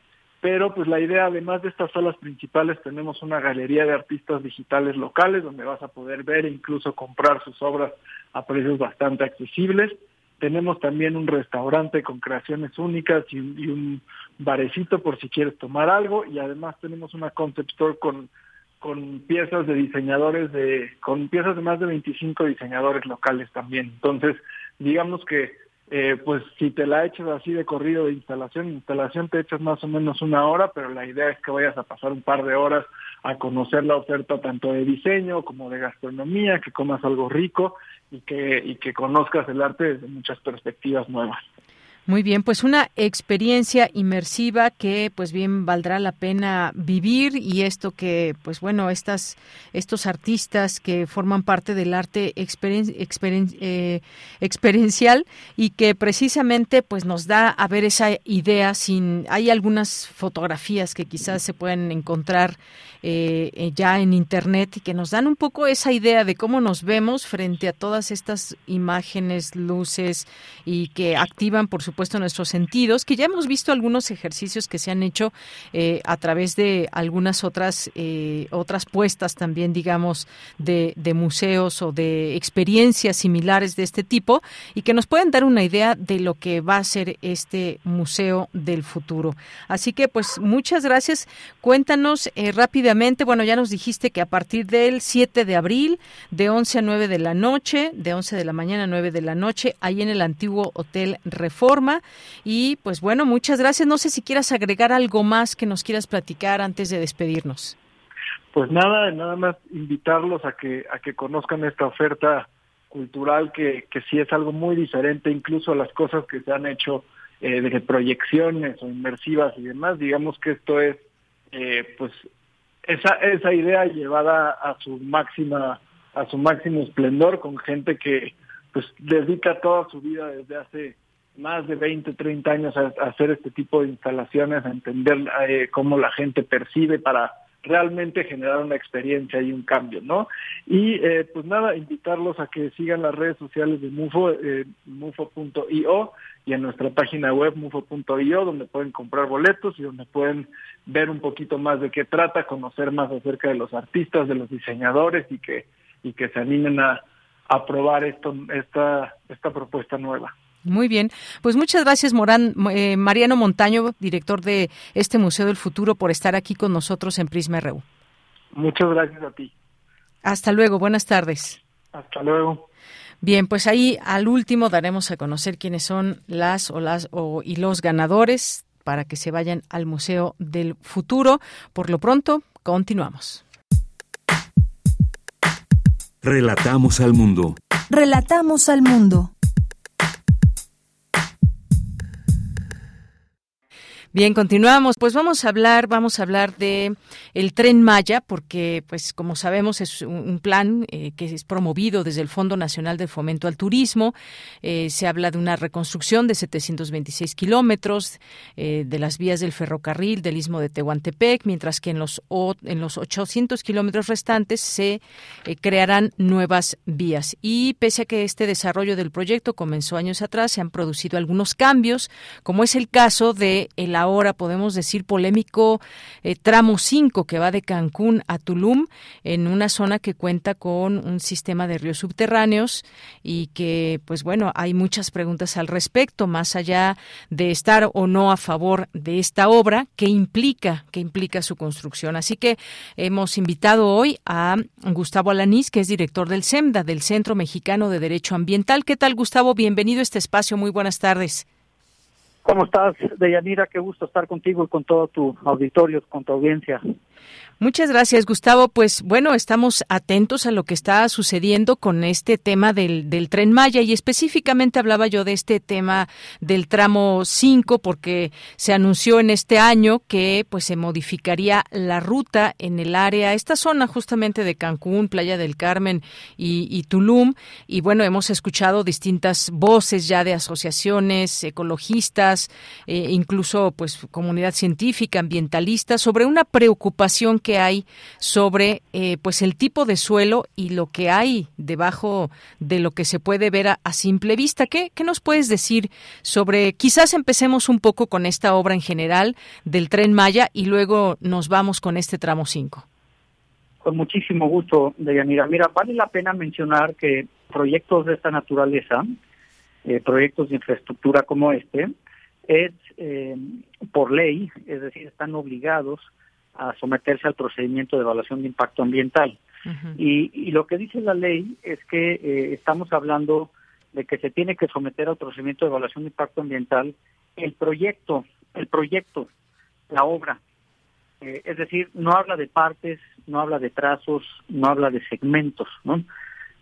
pero pues la idea, además de estas salas principales, tenemos una galería de artistas digitales locales donde vas a poder ver e incluso comprar sus obras a precios bastante accesibles. Tenemos también un restaurante con creaciones únicas y un, barecito por si quieres tomar algo y además tenemos una concept store con con piezas de diseñadores de con piezas de más de 25 diseñadores locales también. Entonces, digamos que eh, pues si te la echas así de corrido de instalación, instalación te echas más o menos una hora, pero la idea es que vayas a pasar un par de horas a conocer la oferta tanto de diseño como de gastronomía, que comas algo rico y que, y que conozcas el arte desde muchas perspectivas nuevas. Muy bien, pues una experiencia inmersiva que pues bien valdrá la pena vivir y esto que pues bueno, estas estos artistas que forman parte del arte eh, experiencial y que precisamente pues nos da a ver esa idea sin hay algunas fotografías que quizás se pueden encontrar eh, ya en internet y que nos dan un poco esa idea de cómo nos vemos frente a todas estas imágenes, luces y que activan por supuesto nuestros sentidos, que ya hemos visto algunos ejercicios que se han hecho eh, a través de algunas otras, eh, otras puestas también, digamos, de, de museos o de experiencias similares de este tipo y que nos pueden dar una idea de lo que va a ser este museo del futuro. Así que, pues, muchas gracias. Cuéntanos eh, rápidamente, bueno, ya nos dijiste que a partir del 7 de abril, de 11 a 9 de la noche, de 11 de la mañana a 9 de la noche, ahí en el antiguo Hotel Reforma. Y, pues, bueno, muchas gracias. No sé si quieras agregar algo más que nos quieras platicar antes de despedirnos. Pues nada, nada más invitarlos a que, a que conozcan esta oferta cultural que, que sí es algo muy diferente, incluso a las cosas que se han hecho eh, de proyecciones o inmersivas y demás. Digamos que esto es, eh, pues, esa, esa idea llevada a su máxima, a su máximo esplendor con gente que, pues, dedica toda su vida desde hace más de 20, 30 años a, hacer este tipo de instalaciones, a entender eh, cómo la gente percibe para realmente generar una experiencia y un cambio, ¿no? Y eh, pues nada, invitarlos a que sigan las redes sociales de MUFO, eh, mufo.io y en nuestra página web mufo.io, donde pueden comprar boletos y donde pueden ver un poquito más de qué trata, conocer más acerca de los artistas, de los diseñadores y que, y que se animen a, a probar esto, esta, esta propuesta nueva. Muy bien, pues muchas gracias Morán, eh, Mariano Montaño, director de este Museo del Futuro, por estar aquí con nosotros en Prisma RU. Muchas gracias a ti. Hasta luego, buenas tardes. Hasta luego. Bien, pues ahí al último daremos a conocer quiénes son las o las o, y los ganadores para que se vayan al Museo del Futuro. Por lo pronto, continuamos. Relatamos al mundo. Relatamos al mundo. Bien, continuamos. Pues vamos a hablar, vamos a hablar de el Tren Maya, porque, pues, como sabemos, es un plan eh, que es promovido desde el Fondo Nacional de Fomento al Turismo. Eh, se habla de una reconstrucción de 726 kilómetros eh, de las vías del ferrocarril del Istmo de Tehuantepec, mientras que en los en los 800 kilómetros restantes se crearán nuevas vías. Y pese a que este desarrollo del proyecto comenzó años atrás, se han producido algunos cambios, como es el caso de el ahora podemos decir polémico eh, tramo 5 que va de Cancún a Tulum en una zona que cuenta con un sistema de ríos subterráneos y que pues bueno hay muchas preguntas al respecto más allá de estar o no a favor de esta obra qué implica qué implica su construcción. Así que hemos invitado hoy a Gustavo Alanís que es director del CEMDA del Centro Mexicano de Derecho Ambiental. Qué tal Gustavo bienvenido a este espacio. Muy buenas tardes ¿Cómo estás, Deyanira? Qué gusto estar contigo y con todo tu auditorio, con tu audiencia. Muchas gracias, Gustavo. Pues bueno, estamos atentos a lo que está sucediendo con este tema del, del tren Maya y específicamente hablaba yo de este tema del tramo 5 porque se anunció en este año que pues se modificaría la ruta en el área, esta zona justamente de Cancún, Playa del Carmen y, Tulum. Y bueno, hemos escuchado distintas voces ya de asociaciones ecologistas, eh, incluso pues comunidad científica, ambientalista, sobre una preocupación que hay sobre eh, pues el tipo de suelo y lo que hay debajo de lo que se puede ver a, simple vista. ¿Qué, ¿Qué, nos puedes decir sobre, quizás empecemos un poco con esta obra en general del tren Maya y luego nos vamos con este tramo 5? Con muchísimo gusto, Deyanira. Mira, vale la pena mencionar que proyectos de esta naturaleza, eh, proyectos de infraestructura como este, es eh, por ley, es decir, están obligados a someterse al procedimiento de evaluación de impacto ambiental. y, lo que dice la ley es que eh, estamos hablando de que se tiene que someter al procedimiento de evaluación de impacto ambiental el proyecto, el proyecto, la obra. Eh, es decir, no habla de partes, no habla de trazos, no habla de segmentos, ¿no?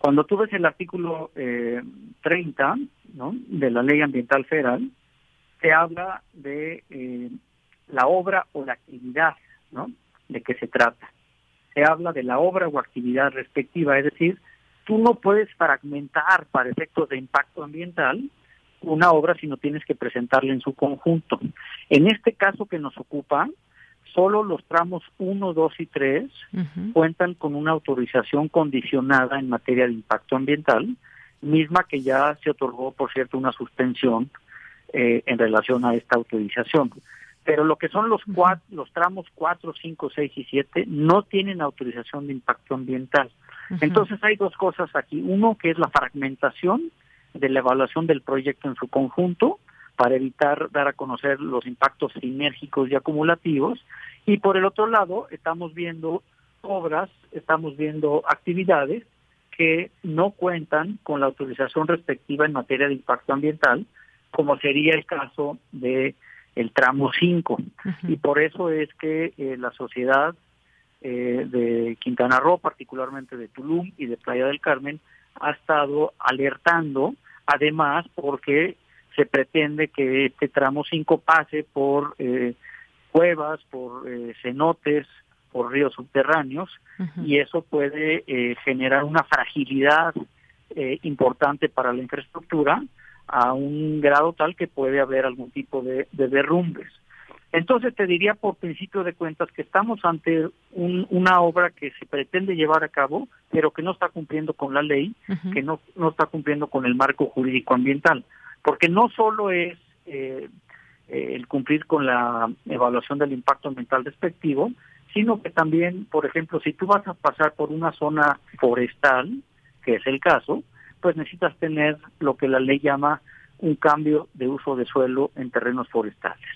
Cuando tú ves el artículo eh, 30 ¿no? de la Ley Ambiental Federal, se habla de eh, la obra o la actividad ¿no? ¿De qué se trata? Se habla de la obra o actividad respectiva, es decir, tú no puedes fragmentar para efectos de impacto ambiental una obra si no tienes que presentarla en su conjunto. En este caso que nos ocupa, solo los tramos 1, 2 y 3 cuentan con una autorización condicionada en materia de impacto ambiental, misma que ya se otorgó, por cierto, una suspensión eh, en relación a esta autorización. Pero lo que son los, cuatro, los tramos 4, 5, 6 y 7 no tienen autorización de impacto ambiental. Entonces hay dos cosas aquí. Uno que es la fragmentación de la evaluación del proyecto en su conjunto para evitar dar a conocer los impactos sinérgicos y acumulativos. Y por el otro lado, estamos viendo obras, estamos viendo actividades que no cuentan con la autorización respectiva en materia de impacto ambiental, como sería el caso de el tramo 5. Y por eso es que eh, la sociedad eh, de Quintana Roo, particularmente de Tulum y de Playa del Carmen, ha estado alertando, además porque se pretende que este tramo 5 pase por eh, cuevas, por eh, cenotes, por ríos subterráneos, y eso puede generar una fragilidad eh, importante para la infraestructura a un grado tal que puede haber algún tipo de, derrumbes. Entonces te diría por principio de cuentas que estamos ante una obra que se pretende llevar a cabo, pero que no está cumpliendo con la ley, que no, no está cumpliendo con el marco jurídico ambiental, porque no solo es eh, el cumplir con la evaluación del impacto ambiental respectivo, sino que también, por ejemplo, si tú vas a pasar por una zona forestal, que es el caso, pues necesitas tener lo que la ley llama un cambio de uso de suelo en terrenos forestales,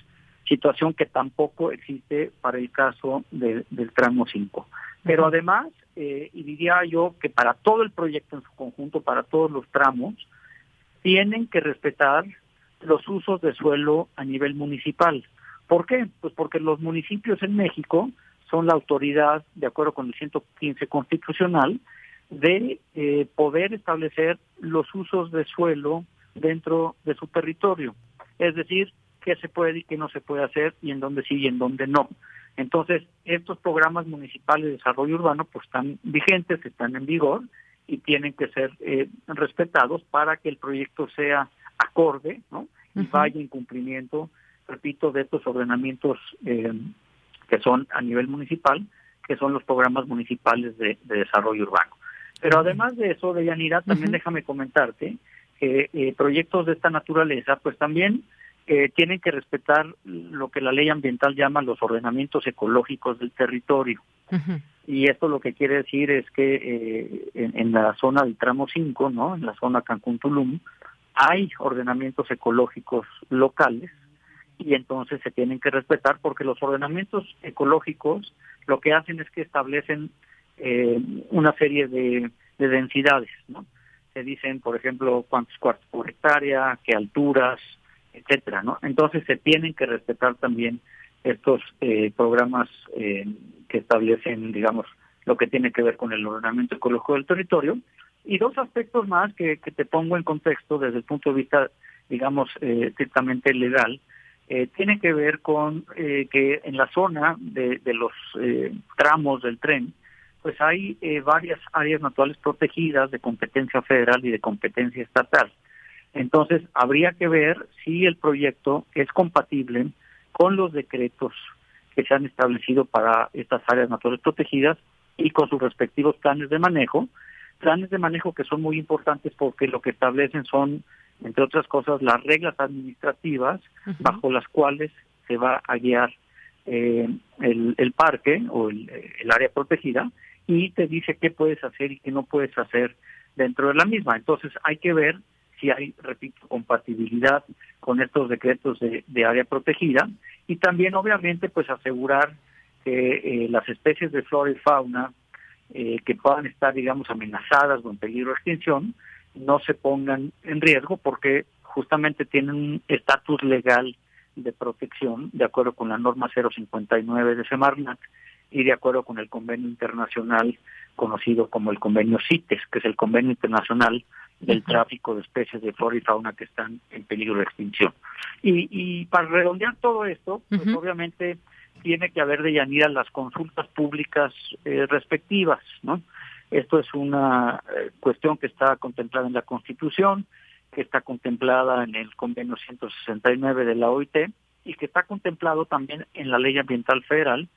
situación que tampoco existe para el caso del tramo 5. Pero además, eh, y diría yo que para todo el proyecto en su conjunto, para todos los tramos, tienen que respetar los usos de suelo a nivel municipal. ¿Por qué? Pues porque los municipios en México son la autoridad, de acuerdo con el 115 constitucional, de eh, poder establecer los usos de suelo dentro de su territorio. Es decir, qué se puede y qué no se puede hacer y en dónde sí y en dónde no. Entonces, estos programas municipales de desarrollo urbano pues están vigentes, están en vigor y tienen que ser eh, respetados para que el proyecto sea acorde ¿no? y vaya en cumplimiento, repito, de estos ordenamientos eh, que son a nivel municipal, que son los programas municipales de, desarrollo urbano. Pero además de eso, de Yanira, también déjame comentarte que eh, proyectos de esta naturaleza, pues también eh, tienen que respetar lo que la ley ambiental llama los ordenamientos ecológicos del territorio. Y esto lo que quiere decir es que eh, en, en, la zona del tramo 5, ¿no? en la zona Cancún-Tulum, hay ordenamientos ecológicos locales y entonces se tienen que respetar porque los ordenamientos ecológicos lo que hacen es que establecen eh, una serie de, densidades, ¿no? Se dicen, por ejemplo, cuántos cuartos por hectárea, qué alturas, etcétera, ¿no? Entonces se tienen que respetar también estos eh, programas eh, que establecen, digamos, lo que tiene que ver con el ordenamiento ecológico del territorio. Y dos aspectos más que, que te pongo en contexto desde el punto de vista, digamos, eh, estrictamente legal, eh, tiene que ver con eh, que en la zona de, los eh, tramos del tren, pues hay varias áreas naturales protegidas de competencia federal y de competencia estatal. Entonces, habría que ver si el proyecto es compatible con los decretos que se han establecido para estas áreas naturales protegidas y con sus respectivos planes de manejo, planes de manejo que son muy importantes porque lo que establecen son entre otras cosas, las reglas administrativas bajo las cuales se va a guiar eh, el, parque o el, área protegida y te dice qué puedes hacer y qué no puedes hacer dentro de la misma. Entonces hay que ver si hay, repito, compatibilidad con estos decretos de, área protegida y también obviamente pues asegurar que eh, las especies de flora y fauna eh, que puedan estar, digamos, amenazadas o en peligro de extinción, no se pongan en riesgo porque justamente tienen un estatus legal de protección de acuerdo con la norma 059 de Semarnat y de acuerdo con el convenio internacional conocido como el convenio CITES, que es el convenio internacional del tráfico de especies de flora y fauna que están en peligro de extinción. Y, y para redondear todo esto, pues obviamente tiene que haber de Yanira las consultas públicas eh, respectivas, ¿no? Esto es una eh, cuestión que está contemplada en la Constitución, que está contemplada en el convenio 169 de la OIT y que está contemplado también en la Ley Ambiental Federal,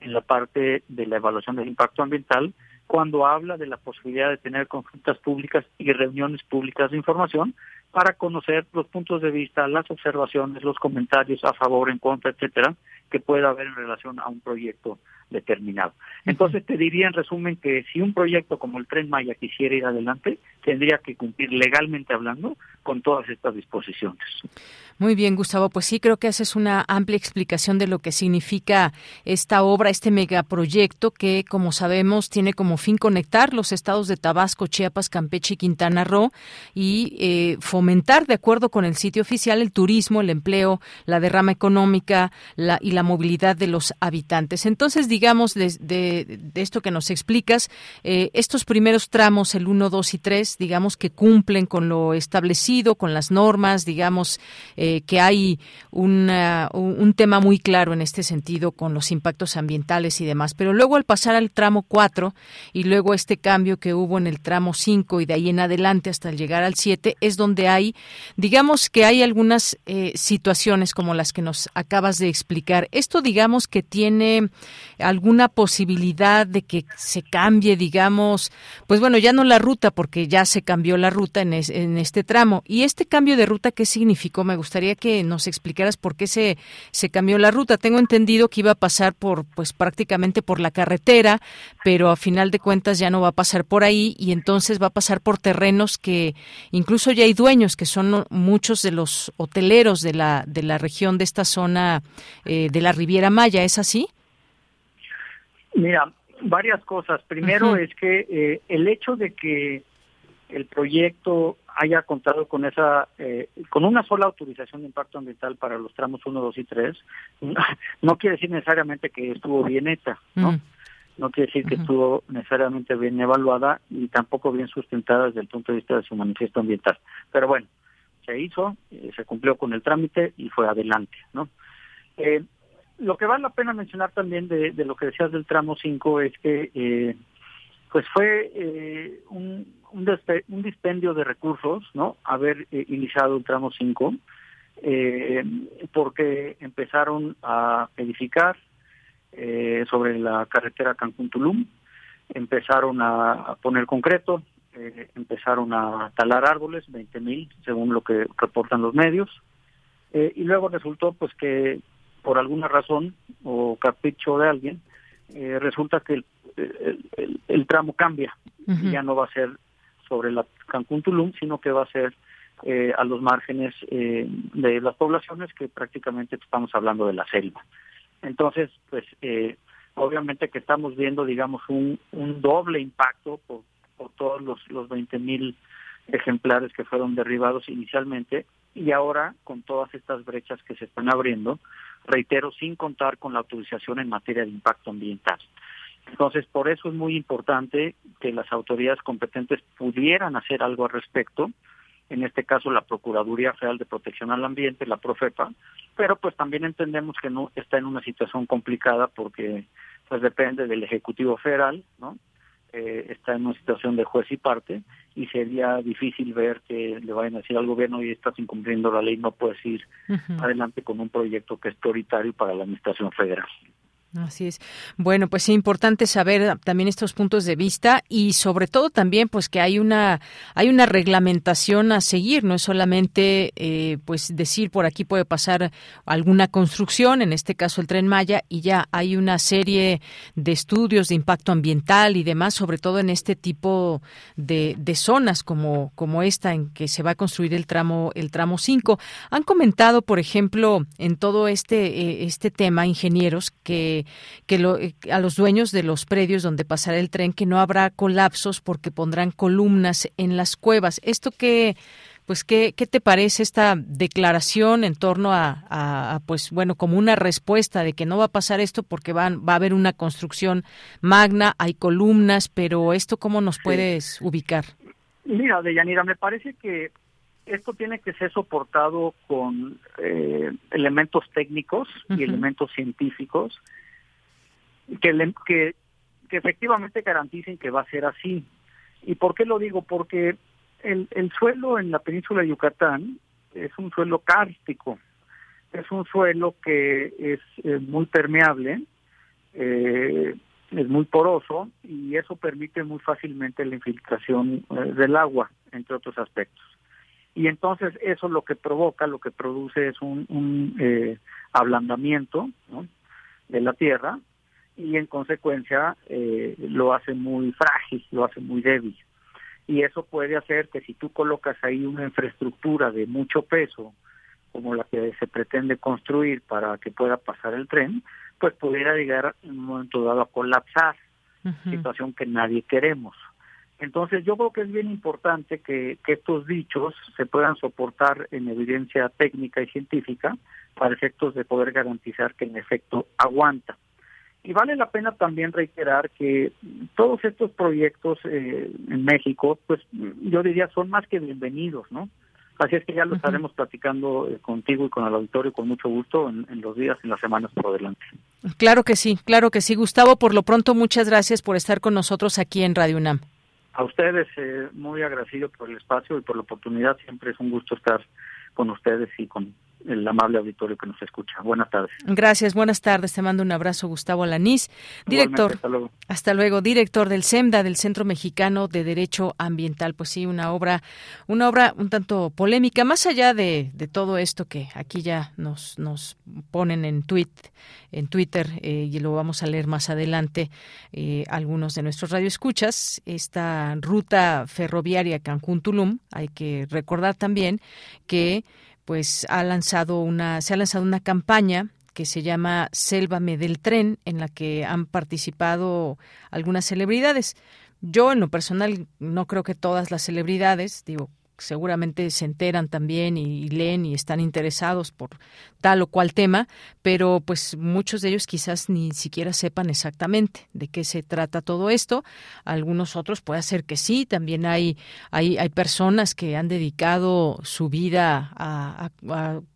en la parte de la evaluación del impacto ambiental, cuando habla de la posibilidad de tener consultas públicas y reuniones públicas de información para conocer los puntos de vista, las observaciones, los comentarios a favor, en contra, etcétera, que pueda haber en relación a un proyecto determinado. Entonces te diría en resumen que si un proyecto como el Tren Maya quisiera ir adelante, tendría que cumplir legalmente hablando con todas estas disposiciones. Muy bien, Gustavo. Pues sí, creo que haces una amplia explicación de lo que significa esta obra, este megaproyecto que, como sabemos, tiene como fin conectar los estados de Tabasco, Chiapas, Campeche y Quintana Roo y eh, fomentar, de acuerdo con el sitio oficial, el turismo, el empleo, la derrama económica la, y la movilidad de los habitantes. Entonces, digamos, de, esto que nos explicas, eh, estos primeros tramos, el 1, 2 y 3, digamos que cumplen con lo establecido, con las normas, digamos, eh, que hay un tema muy claro en este sentido con los impactos ambientales y demás. Pero luego al pasar al tramo 4 y luego este cambio que hubo en el tramo 5 y de ahí en adelante hasta llegar al 7 es donde hay, digamos que hay algunas eh, situaciones como las que nos acabas de explicar. Esto digamos que tiene alguna posibilidad de que se cambie, digamos, pues bueno, ya no la ruta porque ya se cambió la ruta en, este tramo. ¿Y este cambio de ruta qué significó? Me gustaría que nos explicaras por qué se, se cambió la ruta. Tengo entendido que iba a pasar por, pues prácticamente por la carretera, pero a final de cuentas ya no va a pasar por ahí y entonces va a pasar por terrenos que incluso ya hay dueños, que son muchos de los hoteleros de la, de la región de esta zona eh, de la Riviera Maya. ¿Es así? Mira, varias cosas. Primero es que eh, el hecho de que el proyecto haya contado con esa eh, con una sola autorización de impacto ambiental para los tramos 1, 2 y 3, no quiere decir necesariamente que estuvo bien hecha, ¿no? No quiere decir que estuvo necesariamente bien evaluada y tampoco bien sustentada desde el punto de vista de su manifiesto ambiental. Pero bueno, se hizo, eh, se cumplió con el trámite y fue adelante, ¿no? Eh, lo que vale la pena mencionar también de, lo que decías del tramo 5 es que eh, pues fue eh, un, un, dispendio de recursos, ¿no? Haber eh, iniciado el tramo 5, eh, porque empezaron a edificar sobre la carretera Cancún-Tulum, empezaron a, poner concreto, empezaron a talar árboles, 20 mil, según lo que reportan los medios, y luego resultó pues que por alguna razón o capricho de alguien, resulta que el el, tramo cambia. Ya no va a ser sobre la Cancún Tulum, sino que va a ser eh, a los márgenes eh, de las poblaciones que prácticamente estamos hablando de la selva. Entonces, pues eh, obviamente que estamos viendo, digamos, un, un doble impacto por, por todos los, los 20 mil ejemplares que fueron derribados inicialmente y ahora con todas estas brechas que se están abriendo, reitero, sin contar con la autorización en materia de impacto ambiental. Entonces, por eso es muy importante que las autoridades competentes pudieran hacer algo al respecto, en este caso la Procuraduría Federal de Protección al Ambiente, la Profepa, pero pues también entendemos que no está en una situación complicada porque pues depende del Ejecutivo Federal, ¿no? Eh, está en una situación de juez y parte y sería difícil ver que le vayan a decir al gobierno y estás incumpliendo la ley, no puedes ir adelante con un proyecto que es prioritario para la Administración Federal. Así es. Bueno, pues es importante saber también estos puntos de vista y sobre todo también pues que hay una hay una reglamentación a seguir, no es solamente eh, pues decir por aquí puede pasar alguna construcción, en este caso el tren Maya y ya hay una serie de estudios de impacto ambiental y demás, sobre todo en este tipo de, de zonas como como esta en que se va a construir el tramo el tramo 5. Han comentado, por ejemplo, en todo este eh, este tema ingenieros que que eh, a los dueños de los predios donde pasará el tren que no habrá colapsos porque pondrán columnas en las cuevas. Esto que pues ¿qué, qué te parece esta declaración en torno a, pues bueno como una respuesta de que no va a pasar esto porque van va a haber una construcción magna hay columnas pero esto cómo nos puedes ubicar mira Deyanira me parece que esto tiene que ser soportado con eh, elementos técnicos y elementos científicos que, que, efectivamente garanticen que va a ser así. ¿Y por qué lo digo? Porque el, el suelo en la península de Yucatán es un suelo kárstico, es un suelo que es muy permeable, eh, es muy poroso y eso permite muy fácilmente la infiltración eh, del agua, entre otros aspectos. Y entonces eso lo que provoca, lo que produce es un, un eh, ablandamiento de la Tierra y en consecuencia eh, lo hace muy frágil, lo hace muy débil. Y eso puede hacer que si tú colocas ahí una infraestructura de mucho peso, como la que se pretende construir para que pueda pasar el tren, pues pudiera llegar en un momento dado a colapsar, situación que nadie queremos. Entonces yo creo que es bien importante que, que estos dichos se puedan soportar en evidencia técnica y científica para efectos de poder garantizar que en efecto aguanta. Y vale la pena también reiterar que todos estos proyectos eh, en México, pues yo diría son más que bienvenidos, ¿no? Así es que ya lo estaremos platicando eh, contigo y con el auditorio con mucho gusto en, en, los días y las semanas por delante. Claro que sí, claro que sí. Gustavo, por lo pronto, muchas gracias por estar con nosotros aquí en Radio UNAM. A ustedes, eh, muy agradecido por el espacio y por la oportunidad. Siempre es un gusto estar con ustedes y con el amable auditorio que nos escucha. Buenas tardes. Gracias, buenas tardes. Te mando un abrazo, Gustavo Alanís, director. Hasta luego. hasta luego. director del CEMDA, del Centro Mexicano de Derecho Ambiental. Pues sí, una obra, una obra un tanto polémica, más allá de, de todo esto que aquí ya nos, nos ponen en tweet, en Twitter, eh, y lo vamos a leer más adelante, eh, algunos de nuestros radioescuchas, esta ruta ferroviaria Cancún-Tulum, hay que recordar también que pues ha lanzado una, se ha lanzado una campaña que se llama Sélvame del Tren, en la que han participado algunas celebridades. Yo, en lo personal, no creo que todas las celebridades, digo, seguramente se enteran también y, leen y están interesados por tal o cual tema, pero pues muchos de ellos quizás ni siquiera sepan exactamente de qué se trata todo esto. Algunos otros puede ser que sí, también hay, hay, hay personas que han dedicado su vida a,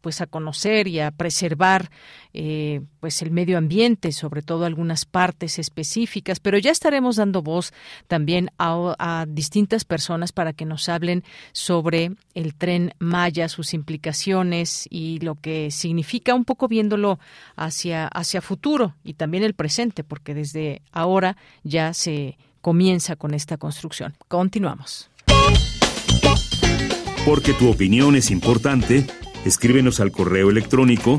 pues a conocer y a preservar eh, pues el medio ambiente, sobre todo algunas partes específicas, pero ya estaremos dando voz también a, distintas personas para que nos hablen sobre el tren Maya, sus implicaciones y lo que significa un poco viéndolo hacia, hacia futuro y también el presente, porque desde ahora ya se comienza con esta construcción. Continuamos. Porque tu opinión es importante, escríbenos al correo electrónico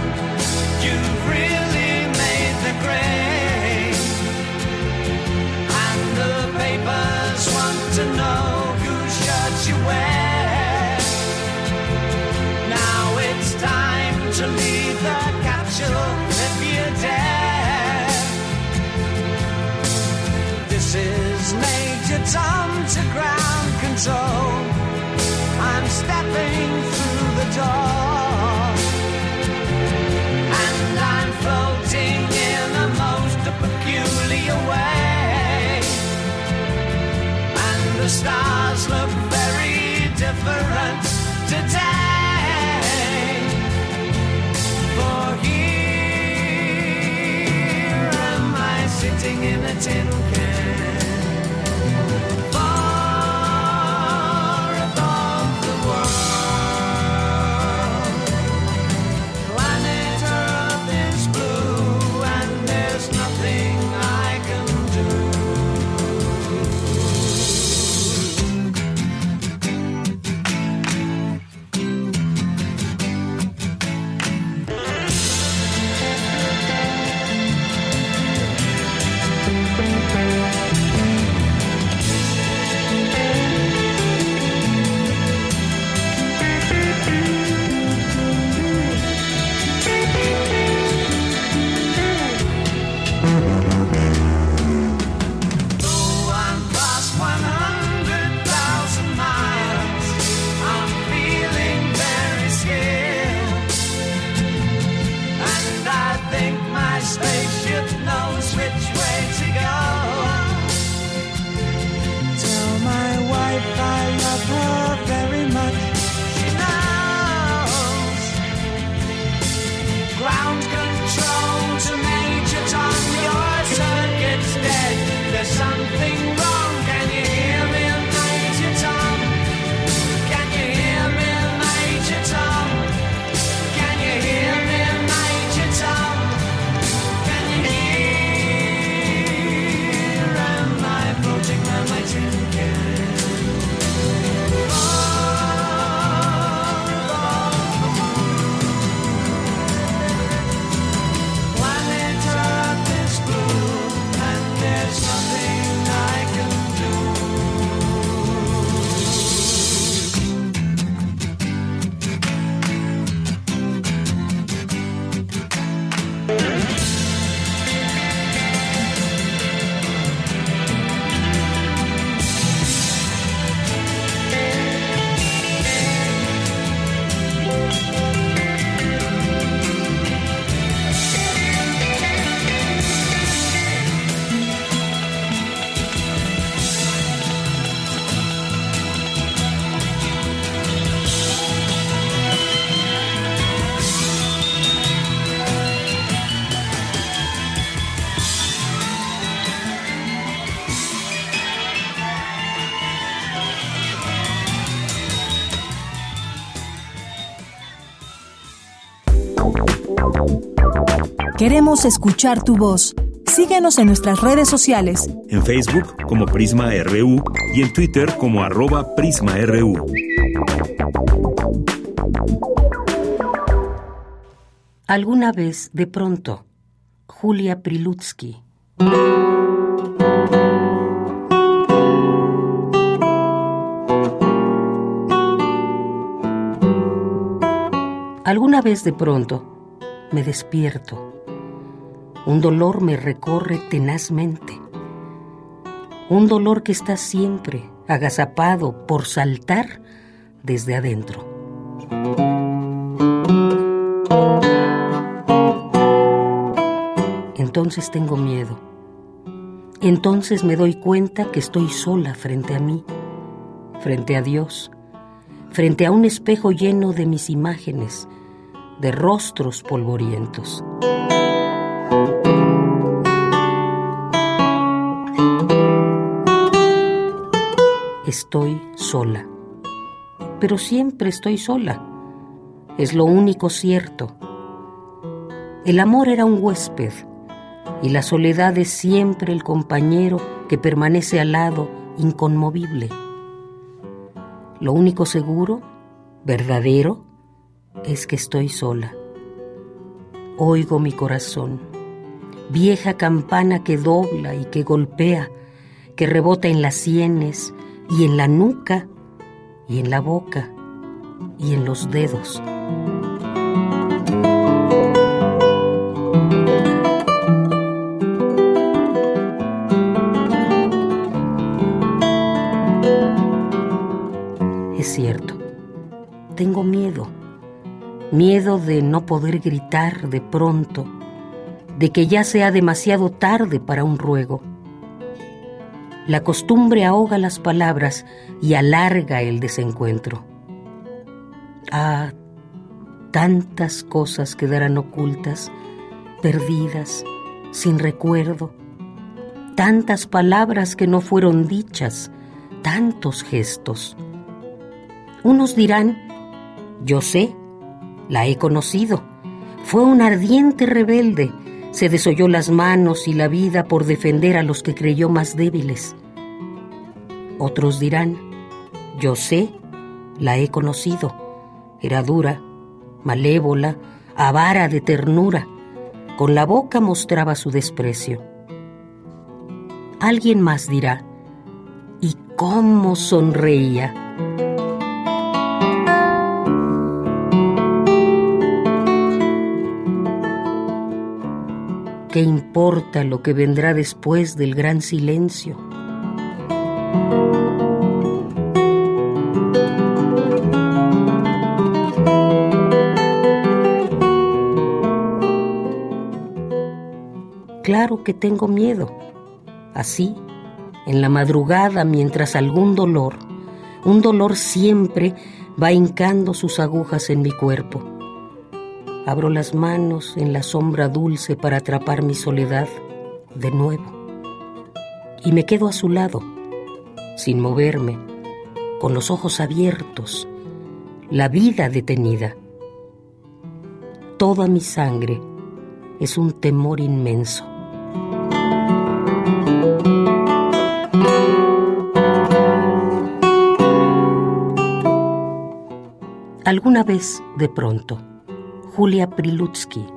to ground control. I'm stepping through the door. Floating in most peculiar way. And the stars look very different today. For here am I sitting in a tin can. Queremos escuchar tu voz. Síguenos en nuestras redes sociales. En Facebook como Prisma RU y en Twitter como arroba PrismaRU. Alguna vez, de pronto, Julia Prilutsky. Alguna vez de pronto me despierto. Un dolor me recorre tenazmente. Un dolor que está siempre agazapado por saltar desde adentro. Entonces tengo miedo. Entonces me doy cuenta que estoy sola frente a mí, frente a Dios frente a un espejo lleno de mis imágenes, de rostros polvorientos. Estoy sola, pero siempre estoy sola. Es lo único cierto. El amor era un huésped y la soledad es siempre el compañero que permanece al lado inconmovible. Lo único seguro, verdadero, es que estoy sola. Oigo mi corazón, vieja campana que dobla y que golpea, que rebota en las sienes y en la nuca y en la boca y en los dedos. cierto. Tengo miedo. Miedo de no poder gritar de pronto, de que ya sea demasiado tarde para un ruego. La costumbre ahoga las palabras y alarga el desencuentro. Ah, tantas cosas quedarán ocultas, perdidas, sin recuerdo, tantas palabras que no fueron dichas, tantos gestos. Unos dirán, yo sé, la he conocido. Fue un ardiente rebelde, se desoyó las manos y la vida por defender a los que creyó más débiles. Otros dirán, yo sé, la he conocido. Era dura, malévola, avara de ternura. Con la boca mostraba su desprecio. Alguien más dirá, ¿y cómo sonreía? ¿Qué importa lo que vendrá después del gran silencio? Claro que tengo miedo. Así, en la madrugada, mientras algún dolor, un dolor siempre va hincando sus agujas en mi cuerpo Abro las manos en la sombra dulce para atrapar mi soledad de nuevo. Y me quedo a su lado, sin moverme, con los ojos abiertos, la vida detenida. Toda mi sangre es un temor inmenso. Alguna vez, de pronto, Julia Prilutsky.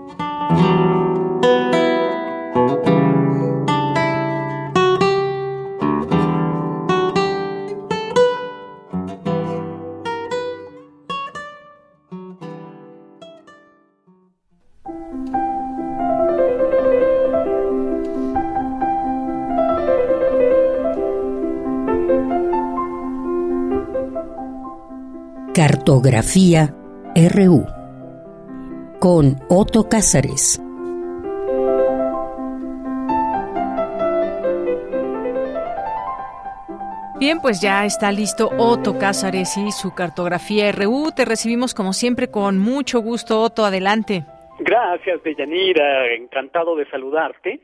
Cartografía RU con Otto Cázares. Bien, pues ya está listo Otto Cázares y su cartografía RU. Te recibimos como siempre con mucho gusto, Otto. Adelante. Gracias, Deyanira. Encantado de saludarte.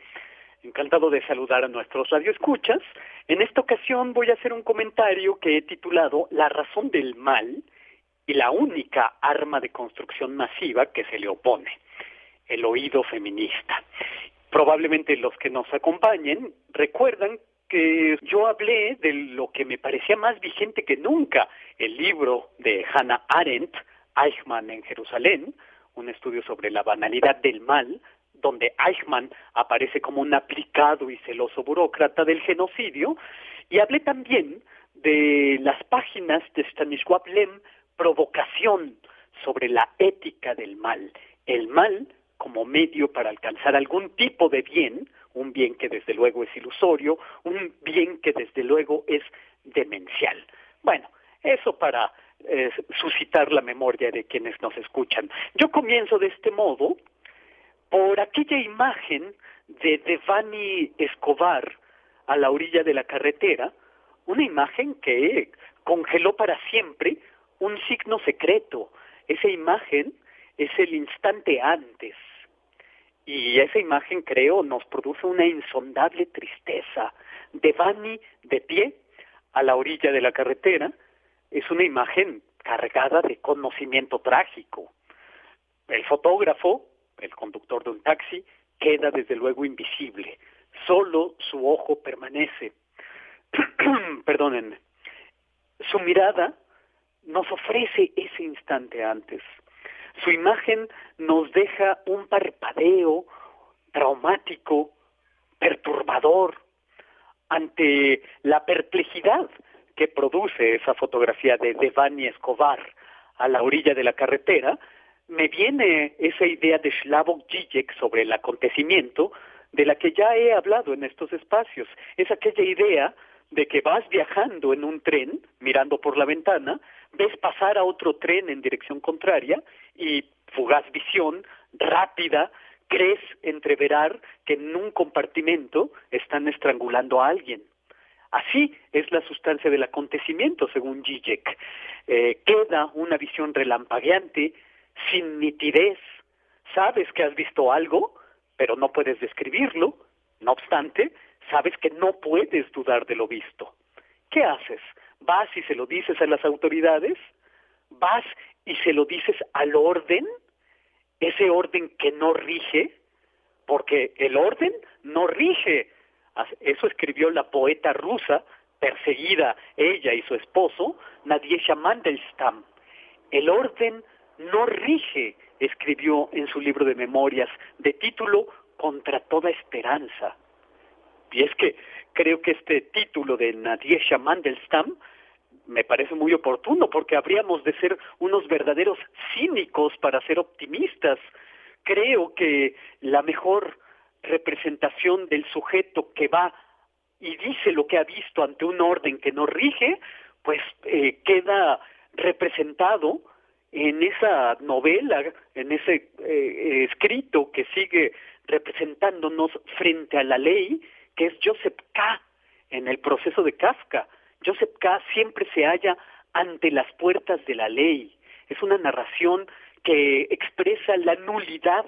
Encantado de saludar a nuestros radioescuchas. En esta ocasión voy a hacer un comentario que he titulado La razón del mal y la única arma de construcción masiva que se le opone, el oído feminista. Probablemente los que nos acompañen recuerdan que yo hablé de lo que me parecía más vigente que nunca, el libro de Hannah Arendt, Eichmann en Jerusalén, un estudio sobre la banalidad del mal, donde Eichmann aparece como un aplicado y celoso burócrata del genocidio, y hablé también de las páginas de Stanisław Lem, Provocación sobre la ética del mal, el mal como medio para alcanzar algún tipo de bien, un bien que desde luego es ilusorio, un bien que desde luego es demencial. Bueno, eso para eh, suscitar la memoria de quienes nos escuchan. Yo comienzo de este modo por aquella imagen de Devani Escobar a la orilla de la carretera, una imagen que congeló para siempre un signo secreto. Esa imagen es el instante antes. Y esa imagen, creo, nos produce una insondable tristeza. Devani de pie a la orilla de la carretera es una imagen cargada de conocimiento trágico. El fotógrafo, el conductor de un taxi, queda desde luego invisible. Solo su ojo permanece. Perdónenme. Su mirada nos ofrece ese instante antes. Su imagen nos deja un parpadeo traumático, perturbador, ante la perplejidad que produce esa fotografía de Devani Escobar a la orilla de la carretera, me viene esa idea de Slavoj Žižek sobre el acontecimiento de la que ya he hablado en estos espacios. Es aquella idea de que vas viajando en un tren, mirando por la ventana, ves pasar a otro tren en dirección contraria y fugaz visión, rápida, crees entreverar que en un compartimento están estrangulando a alguien. Así es la sustancia del acontecimiento, según Zizek. Eh, queda una visión relampagueante, sin nitidez. Sabes que has visto algo, pero no puedes describirlo. No obstante, sabes que no puedes dudar de lo visto. ¿Qué haces? ¿Vas y se lo dices a las autoridades? ¿Vas y se lo dices al orden? Ese orden que no rige, porque el orden no rige. Eso escribió la poeta rusa, perseguida ella y su esposo, Nadiesha Mandelstam. El orden no rige, escribió en su libro de memorias, de título Contra toda esperanza. Y es que creo que este título de Nadiesha Mandelstam me parece muy oportuno porque habríamos de ser unos verdaderos cínicos para ser optimistas. Creo que la mejor representación del sujeto que va y dice lo que ha visto ante un orden que no rige, pues eh, queda representado en esa novela, en ese eh, escrito que sigue representándonos frente a la ley, que es Joseph K. en el proceso de Kafka. Joseph K. siempre se halla ante las puertas de la ley. Es una narración que expresa la nulidad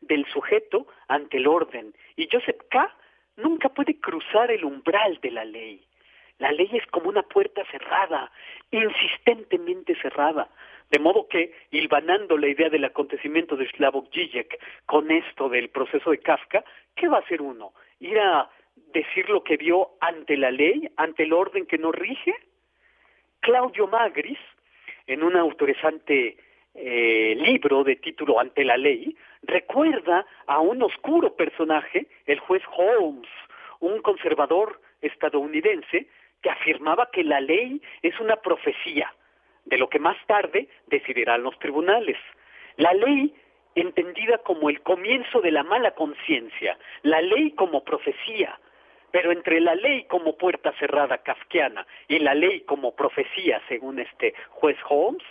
del sujeto ante el orden. Y Joseph K. nunca puede cruzar el umbral de la ley. La ley es como una puerta cerrada, insistentemente cerrada. De modo que, hilvanando la idea del acontecimiento de Slavoj Žižek con esto del proceso de Kafka, ¿qué va a hacer uno? ¿Ir a decir lo que vio ante la ley, ante el orden que nos rige? Claudio Magris, en un autorizante eh, libro de título Ante la ley, recuerda a un oscuro personaje, el juez Holmes, un conservador estadounidense que afirmaba que la ley es una profecía de lo que más tarde decidirán los tribunales. La ley entendida como el comienzo de la mala conciencia, la ley como profecía, pero entre la ley como puerta cerrada kafkiana y la ley como profecía, según este juez Holmes,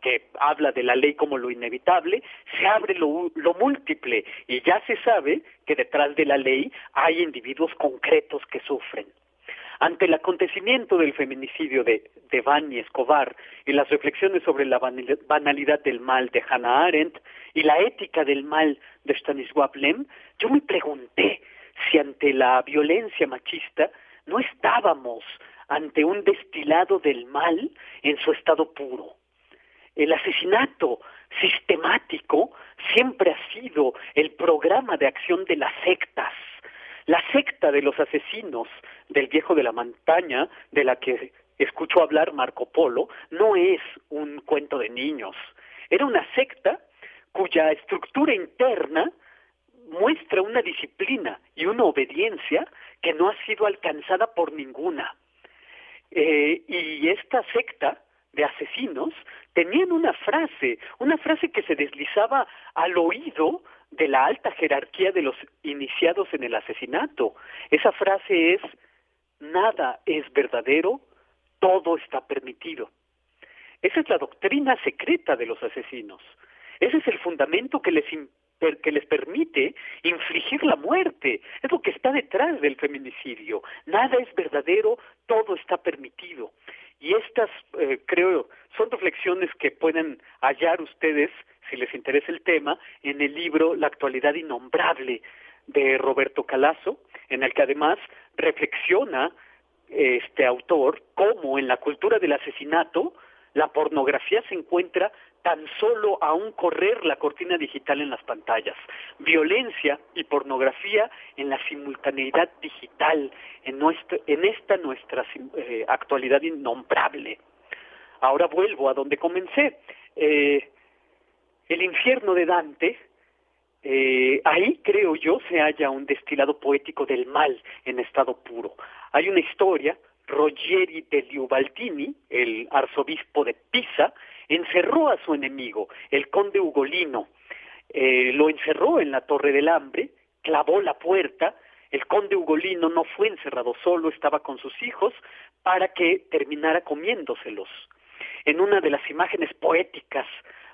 que habla de la ley como lo inevitable, se abre lo, lo, múltiple y ya se sabe que detrás de la ley hay individuos concretos que sufren. Ante el acontecimiento del feminicidio de, de Escobar y las reflexiones sobre la banalidad del mal de Hannah Arendt y la ética del mal de Stanisław Lem, yo me pregunté si ante la violencia machista no estábamos ante un destilado del mal en su estado puro. el asesinato sistemático siempre ha sido el programa de acción de las sectas. La secta de los asesinos del viejo de la montaña, de la que escuchó hablar Marco Polo, no es un cuento de niños. Era una secta cuya estructura interna muestra una disciplina y una obediencia que no ha sido alcanzada por ninguna. Eh, y esta secta de asesinos tenían una frase, una frase que se deslizaba al oído de la alta jerarquía de los iniciados en el asesinato. Esa frase es, nada es verdadero, todo está permitido. Esa es la doctrina secreta de los asesinos. Ese es el fundamento que les, que les permite infligir la muerte. Es lo que está detrás del feminicidio. Nada es verdadero, todo está permitido. Y estas, eh, creo, son reflexiones que pueden hallar ustedes, si les interesa el tema, en el libro La actualidad innombrable de Roberto Calazo, en el que además reflexiona este autor cómo en la cultura del asesinato la pornografía se encuentra tan solo a un correr la cortina digital en las pantallas. Violencia y pornografía en la simultaneidad digital, en, nuestra, en esta nuestra eh, actualidad innombrable. Ahora vuelvo a donde comencé. Eh, el infierno de Dante, eh, ahí creo yo se halla un destilado poético del mal en estado puro. Hay una historia, Rogeri de Liubaldini, el arzobispo de Pisa, encerró a su enemigo, el conde Ugolino, eh, lo encerró en la Torre del Hambre, clavó la puerta, el conde Ugolino no fue encerrado solo, estaba con sus hijos, para que terminara comiéndoselos. En una de las imágenes poéticas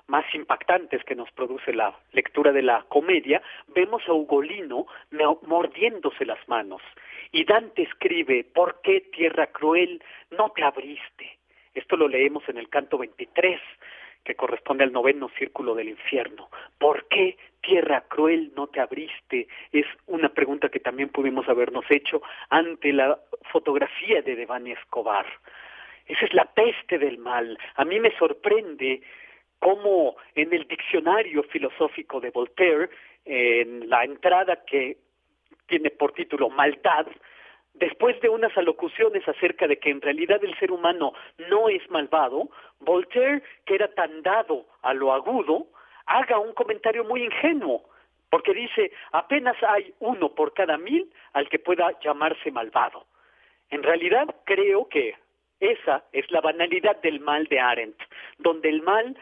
más impactantes que nos produce la lectura de la comedia, vemos a Ugolino mordiéndose las manos. Y Dante escribe, ¿por qué tierra cruel no te abriste? Esto lo leemos en el canto 23, que corresponde al noveno círculo del infierno. ¿Por qué, tierra cruel, no te abriste? Es una pregunta que también pudimos habernos hecho ante la fotografía de Devani Escobar. Esa es la peste del mal. A mí me sorprende cómo en el diccionario filosófico de Voltaire, en la entrada que tiene por título Maldad, Después de unas alocuciones acerca de que en realidad el ser humano no es malvado, Voltaire, que era tan dado a lo agudo, haga un comentario muy ingenuo, porque dice, apenas hay uno por cada mil al que pueda llamarse malvado. En realidad creo que esa es la banalidad del mal de Arendt, donde el mal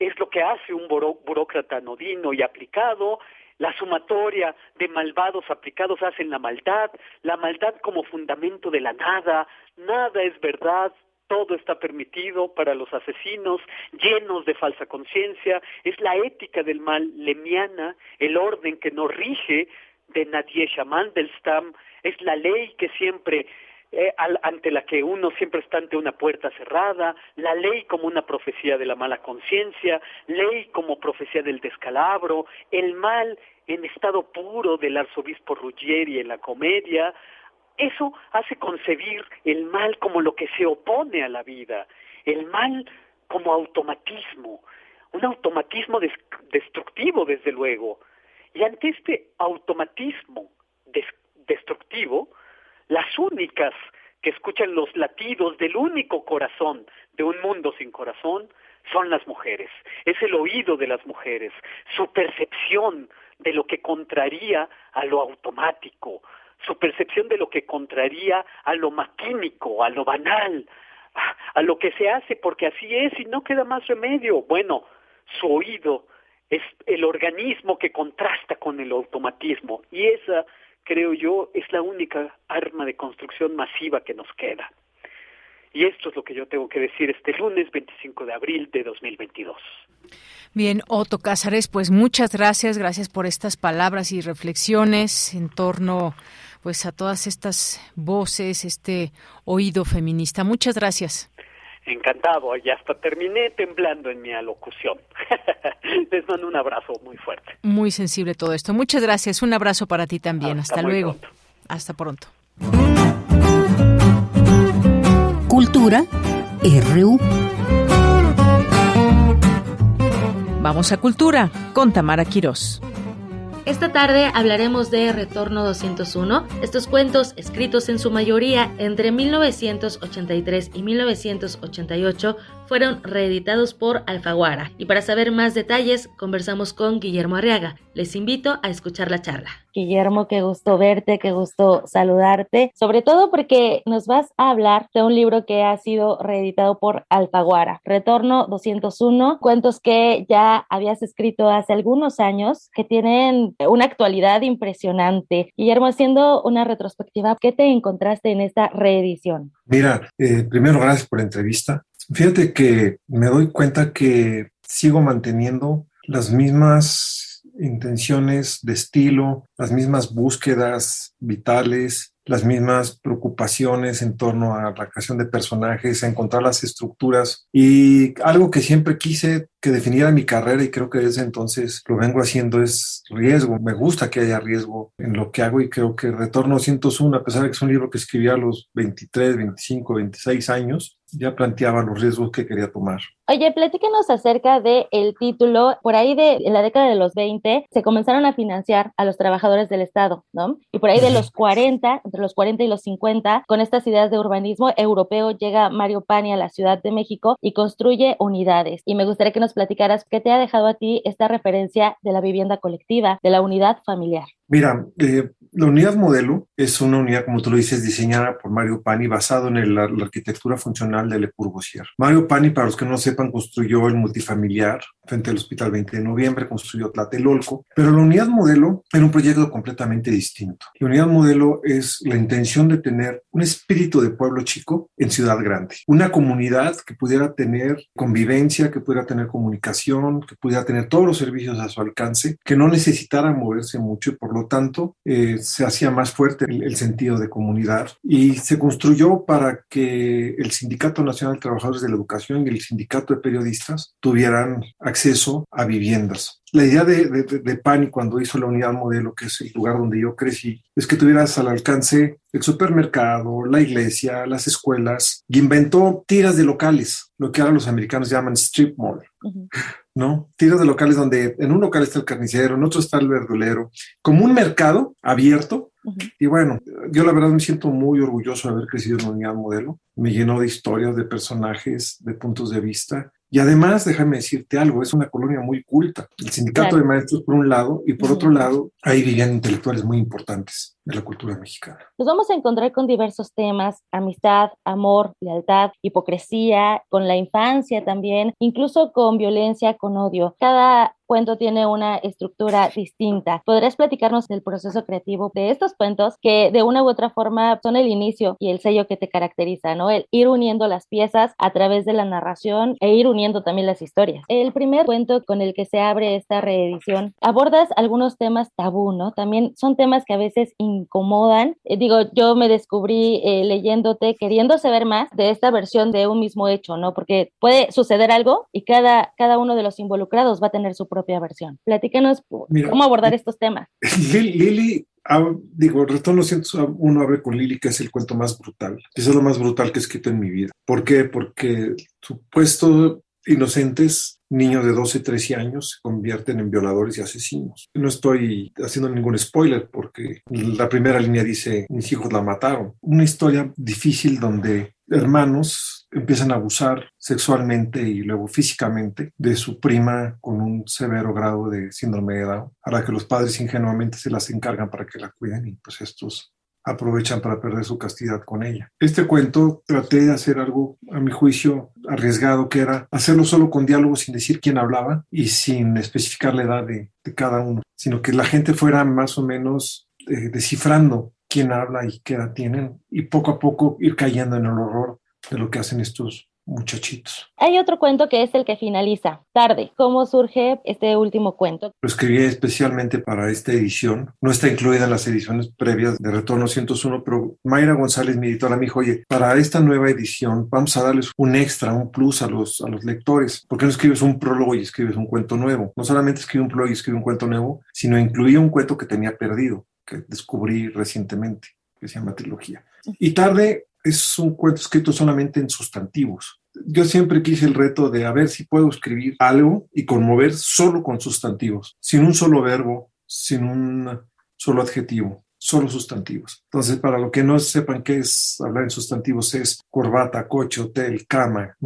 es lo que hace un burócrata anodino y aplicado, la sumatoria de malvados aplicados hacen la maldad, la maldad como fundamento de la nada, nada es verdad, todo está permitido para los asesinos, llenos de falsa conciencia, es la ética del mal lemiana, el orden que nos rige de Nadia Mandelstam, es la ley que siempre eh, ante la que uno siempre está ante una puerta cerrada, la ley como una profecía de la mala conciencia, ley como profecía del descalabro, el mal en estado puro del arzobispo Ruggieri en la comedia, eso hace concebir el mal como lo que se opone a la vida, el mal como automatismo, un automatismo destructivo desde luego. Y ante este automatismo destructivo, las únicas que escuchan los latidos del único corazón de un mundo sin corazón son las mujeres. Es el oído de las mujeres, su percepción de lo que contraría a lo automático, su percepción de lo que contraría a lo maquímico, a lo banal, a lo que se hace porque así es y no queda más remedio. Bueno, su oído es el organismo que contrasta con el automatismo y esa creo yo, es la única arma de construcción masiva que nos queda. Y esto es lo que yo tengo que decir este lunes 25 de abril de 2022. Bien, Otto Cázares, pues muchas gracias, gracias por estas palabras y reflexiones en torno pues a todas estas voces, este oído feminista. Muchas gracias. Encantado, y hasta terminé temblando en mi alocución. Les mando un abrazo muy fuerte. Muy sensible todo esto. Muchas gracias. Un abrazo para ti también. Hasta, luego. Hasta pronto. Cultura RU. Vamos a Cultura con Tamara Quirós. Esta tarde hablaremos de Retorno 201. Estos cuentos, escritos en su mayoría entre 1983 y 1988, fueron reeditados por Alfaguara. Y para saber más detalles, conversamos con Guillermo Arriaga. Les invito a escuchar la charla. Guillermo, qué gusto verte, qué gusto saludarte, sobre todo porque nos vas a hablar de un libro que ha sido reeditado por Alfaguara, Retorno 201, cuentos que ya habías escrito hace algunos años, que tienen una actualidad impresionante. Guillermo, haciendo una retrospectiva, ¿qué te encontraste en esta reedición? Mira, eh, primero gracias por la entrevista. Fíjate que me doy cuenta que sigo manteniendo las mismas intenciones de estilo, las mismas búsquedas vitales, las mismas preocupaciones en torno a la creación de personajes, a encontrar las estructuras y algo que siempre quise que definiera mi carrera y creo que desde entonces lo vengo haciendo es riesgo. Me gusta que haya riesgo en lo que hago y creo que Retorno 101, a pesar de que es un libro que escribí a los 23, 25, 26 años, ya planteaba los riesgos que quería tomar. Oye, platícanos acerca del el título. Por ahí de en la década de los 20 se comenzaron a financiar a los trabajadores del Estado, ¿no? Y por ahí de los 40, entre los 40 y los 50, con estas ideas de urbanismo europeo, llega Mario Pani a la Ciudad de México y construye unidades. Y me gustaría que nos platicaras qué te ha dejado a ti esta referencia de la vivienda colectiva, de la unidad familiar. Mira, eh, la unidad modelo es una unidad, como tú lo dices, diseñada por Mario Pani, basado en la, arquitectura funcional de Le Corbusier. Mario Pani, para los que no sepan, construyó el multifamiliar frente al Hospital 20 de Noviembre, construyó Tlatelolco, pero la unidad modelo era un proyecto completamente distinto. La unidad modelo es la intención de tener un espíritu de pueblo chico en ciudad grande, una comunidad que pudiera tener convivencia, que pudiera tener comunicación, que pudiera tener todos los servicios a su alcance, que no necesitara moverse mucho y por lo tanto eh, se hacía más fuerte el, sentido de comunidad y se construyó para que el Sindicato Nacional de Trabajadores de la Educación y el Sindicato de Periodistas tuvieran acceso a viviendas. La idea de, de, de, cuando hizo la unidad modelo, que es el lugar donde yo crecí, es que tuvieras al alcance el supermercado, la iglesia, las escuelas, y inventó tiras de locales, lo que ahora los americanos llaman strip mall. ¿No? Tiras de locales donde en un local está el carnicero, en otro está el verdulero, como un mercado abierto. Uh -huh. Y bueno, yo la verdad me siento muy orgulloso de haber crecido en la unidad modelo. Me llenó de historias, de personajes, de puntos de vista. Y además, déjame decirte algo, es una colonia muy culta. El sindicato claro. de maestros por un lado y por uh -huh. otro lado, ahí vivían intelectuales muy importantes de la cultura mexicana. Nos vamos a encontrar con diversos temas, amistad, amor, lealtad, hipocresía, con la infancia también, incluso con violencia, con odio. Cada cuento tiene una estructura distinta. ¿Podrías platicarnos del proceso creativo de estos cuentos que de una u otra forma son el inicio y el sello que te caracteriza, ¿no? El ir uniendo las piezas a través de la narración e ir uniendo también las historias. El primer cuento con el que se abre esta reedición abordas algunos temas tabú, ¿no? También son temas que a veces incomodan. Eh, digo, yo me descubrí eh, leyéndote, queriendo saber más de esta versión de un mismo hecho, ¿no? Porque puede suceder algo y cada, cada uno de los involucrados va a tener su propia versión. Platícanos Mira, cómo abordar estos temas. Lili, digo, Retorno 101 abre con Lili, que es el cuento más brutal. Es lo más brutal que he escrito en mi vida. ¿Por qué? Porque supuesto inocentes niños de 12, 13 años se convierten en violadores y asesinos. No estoy haciendo ningún spoiler porque la primera línea dice, mis hijos la mataron. Una historia difícil donde hermanos empiezan a abusar sexualmente y luego físicamente de su prima con un severo grado de síndrome de Down, a la que los padres ingenuamente se las encargan para que la cuiden y pues estos aprovechan para perder su castidad con ella. Este cuento traté de hacer algo, a mi juicio, arriesgado, que era hacerlo solo con diálogo sin decir quién hablaba y sin especificar la edad de, de cada uno, sino que la gente fuera más o menos eh, descifrando quién habla y qué edad tienen y poco a poco ir cayendo en el horror de lo que hacen estos muchachitos. Hay otro cuento que es el que finaliza, Tarde. ¿Cómo surge este último cuento? Lo escribí especialmente para esta edición. No está incluida en las ediciones previas de Retorno 101, pero Mayra González, mi editora, me dijo, oye, para esta nueva edición vamos a darles un extra, un plus a los, a los lectores. ¿Por qué no escribes un prólogo y escribes un cuento nuevo? No solamente escribí un prólogo y escribí un cuento nuevo, sino incluí un cuento que tenía perdido, que descubrí recientemente, que se llama Trilogía. Y Tarde es un cuento escrito solamente en sustantivos. Yo siempre quise el reto de a ver si puedo escribir algo y conmover solo con sustantivos, sin un solo verbo, sin un solo adjetivo, solo sustantivos. Entonces, para lo que no sepan qué es hablar en sustantivos, es corbata, coche, hotel, cama,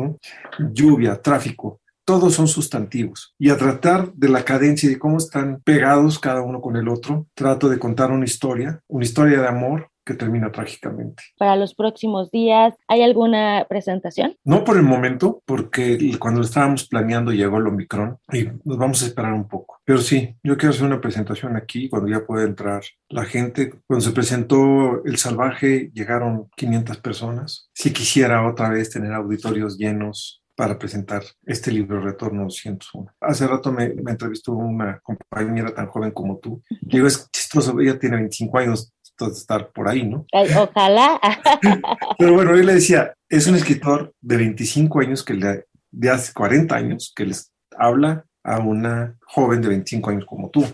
lluvia, tráfico. Todos son sustantivos. Y a tratar de la cadencia y de cómo están pegados cada uno con el otro, trato de contar una historia, una historia de amor, que termina trágicamente. Para los próximos días, ¿hay alguna presentación? No por el momento, porque cuando estábamos planeando llegó el Omicron y nos vamos a esperar un poco. Pero sí, yo quiero hacer una presentación aquí cuando ya pueda entrar la gente. Cuando se presentó El Salvaje llegaron 500 personas. Si quisiera otra vez tener auditorios llenos, para presentar este libro Retorno 201. Hace rato me, me, entrevistó una compañera tan joven como tú. Digo, es chistoso, ella tiene 25 años, estar por ahí, ¿no? ojalá. Pero bueno, yo le decía, es un escritor de 25 años que le, de hace 40 años que les habla a una joven de 25 años como tú.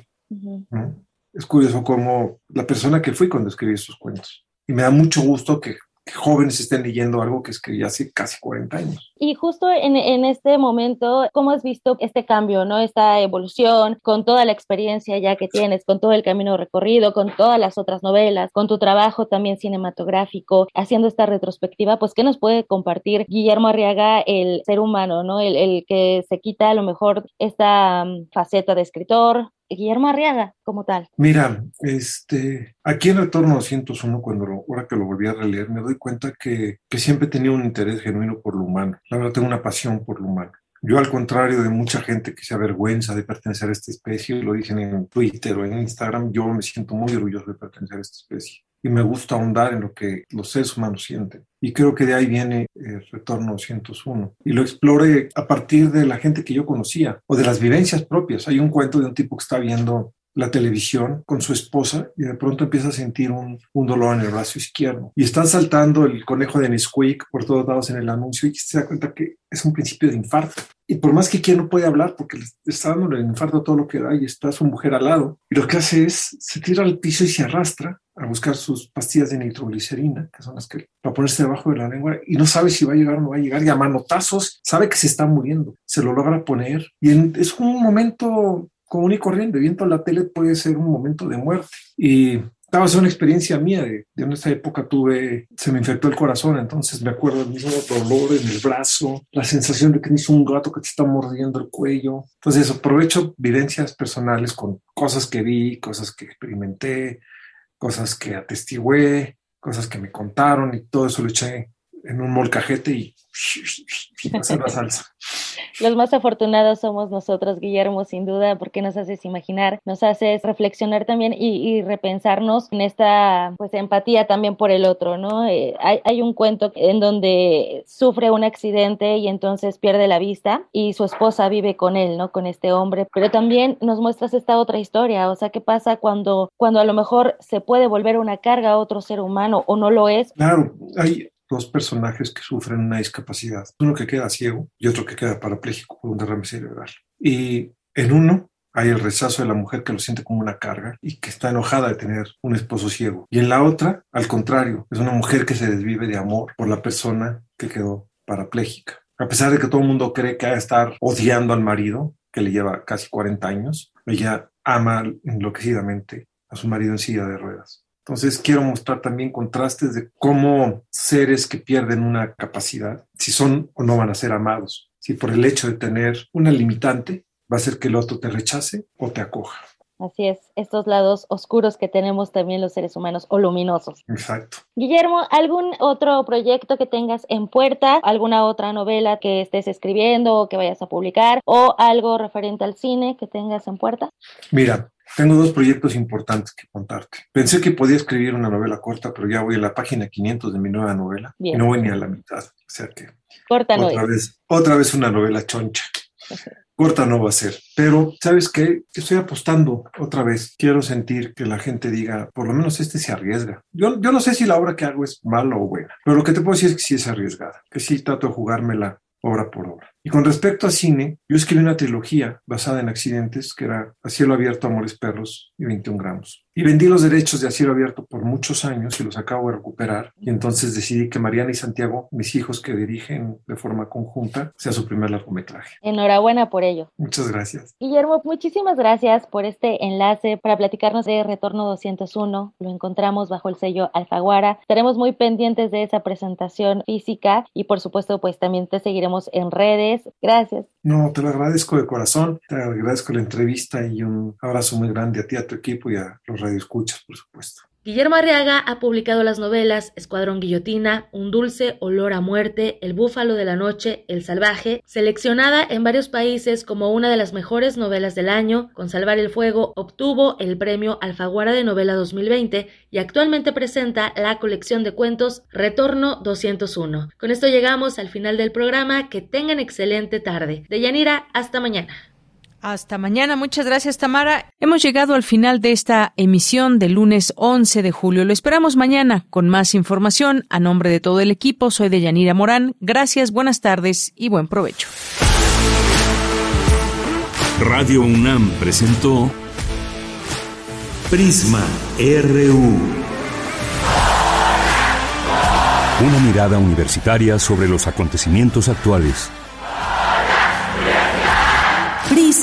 Es curioso como la persona que fui cuando escribí esos cuentos. Y me da mucho gusto que jóvenes estén leyendo algo que escribí hace casi 40 años. Y justo en, este momento, ¿cómo has visto este cambio, no? Esta evolución con toda la experiencia ya que tienes, con todo el camino recorrido, con todas las otras novelas, con tu trabajo también cinematográfico, haciendo esta retrospectiva, pues ¿qué nos puede compartir Guillermo Arriaga, el ser humano, ¿no? El, que se quita a lo mejor esta um, faceta de escritor, Guillermo Arriaga como tal? Mira, este, aquí en Retorno 201, cuando lo, ahora que lo volví a releer, me doy cuenta que, que siempre he tenido un interés genuino por lo humano. La verdad, tengo una pasión por lo humano. Yo, al contrario de mucha gente que se avergüenza de pertenecer a esta especie, lo dicen en Twitter o en Instagram, yo me siento muy orgulloso de pertenecer a esta especie y me gusta ahondar en lo que los seres humanos sienten. Y creo que de ahí viene el Retorno 201. Y lo exploré a partir de la gente que yo conocía o de las vivencias propias. Hay un cuento de un tipo que está viendo la televisión con su esposa y de pronto empieza a sentir un, un, dolor en el brazo izquierdo. Y están saltando el conejo de Nesquik por todos lados en el anuncio y se da cuenta que es un principio de infarto. Y por más que quien no puede hablar porque le está dando el infarto todo lo que da y está su mujer al lado, y lo que hace es se tira al piso y se arrastra a buscar sus pastillas de nitroglicerina, que son las que va a ponerse debajo de la lengua y no sabe si va a llegar o no va a llegar y a manotazos sabe que se está muriendo, se lo logra poner y en, es un momento común y corriente, viendo la tele puede ser un momento de muerte y estaba una experiencia mía de, de en esa época tuve, se me infectó el corazón, entonces me acuerdo del mismo dolor en el brazo, la sensación de que es un gato que te está mordiendo el cuello. Entonces aprovecho vivencias personales con cosas que vi, cosas que experimenté, cosas que atestigué, cosas que me contaron y todo eso lo eché en un molcajete y hacer la salsa. Los más afortunados somos nosotros, Guillermo, sin duda, porque nos haces imaginar, nos haces reflexionar también y, y repensarnos en esta pues empatía también por el otro, ¿no? Eh, hay, hay, un cuento en donde sufre un accidente y entonces pierde la vista y su esposa vive con él, ¿no? Con este hombre, pero también nos muestras esta otra historia, o sea, ¿qué pasa cuando, cuando a lo mejor se puede volver una carga a otro ser humano o no lo es? Claro, hay, dos personajes que sufren una discapacidad. Uno que queda ciego y otro que queda parapléjico por un derrame cerebral. Y en uno hay el rechazo de la mujer que lo siente como una carga y que está enojada de tener un esposo ciego. Y en la otra, al contrario, es una mujer que se desvive de amor por la persona que quedó parapléjica. A pesar de que todo el mundo cree que ha de estar odiando al marido, que le lleva casi 40 años, ella ama enloquecidamente a su marido en silla de ruedas. Entonces quiero mostrar también contrastes de cómo seres que pierden una capacidad, si son o no van a ser amados, si por el hecho de tener una limitante va a ser que el otro te rechace o te acoja. Así es, estos lados oscuros que tenemos también los seres humanos o luminosos. Exacto. Guillermo, ¿algún otro proyecto que tengas en puerta? ¿Alguna otra novela que estés escribiendo o que vayas a publicar? ¿O algo referente al cine que tengas en puerta? Mira, tengo dos proyectos importantes que contarte. Pensé que podía escribir una novela corta, pero ya voy a la página 500 de mi nueva novela Bien. no voy ni a la mitad. O sea que corta otra no vez, otra vez una novela choncha. corta no va a ser. Pero, ¿sabes qué? Estoy apostando otra vez. Quiero sentir que la gente diga, por lo menos este se arriesga. Yo, yo no sé si la obra que hago es mala o buena, pero lo que te puedo decir es que sí es arriesgada, que sí trato de jugármela obra por obra. Y con respecto a cine, yo escribí una trilogía basada en accidentes que era A cielo abierto, Amores Perros y 21 gramos. Y vendí los derechos de A cielo abierto por muchos años y los acabo de recuperar. Y entonces decidí que Mariana y Santiago, mis hijos que dirigen de forma conjunta, sea su primer largometraje. Enhorabuena por ello. Muchas gracias. Guillermo, muchísimas gracias por este enlace para platicarnos de Retorno 201. Lo encontramos bajo el sello Alfaguara. Estaremos muy pendientes de esa presentación física y por supuesto pues también te seguiremos en redes. Gracias. No, te lo agradezco de corazón. Te agradezco la entrevista y un abrazo muy grande a ti, a tu equipo y a los radioescuchas, por supuesto. Guillermo Arriaga ha publicado las novelas Escuadrón Guillotina, Un dulce olor a muerte, El búfalo de la noche, El salvaje, seleccionada en varios países como una de las mejores novelas del año. Con Salvar el Fuego obtuvo el premio Alfaguara de Novela 2020 y actualmente presenta la colección de cuentos Retorno 201. Con esto llegamos al final del programa. Que tengan excelente tarde. De Yanira, hasta mañana. Hasta mañana. Muchas gracias, Tamara. Hemos llegado al final de esta emisión del lunes 11 de julio. Lo esperamos mañana con más información. A nombre de todo el equipo, soy de Yanira Morán. Gracias, buenas tardes y buen provecho. Radio UNAM presentó Prisma RU. Una mirada universitaria sobre los acontecimientos actuales.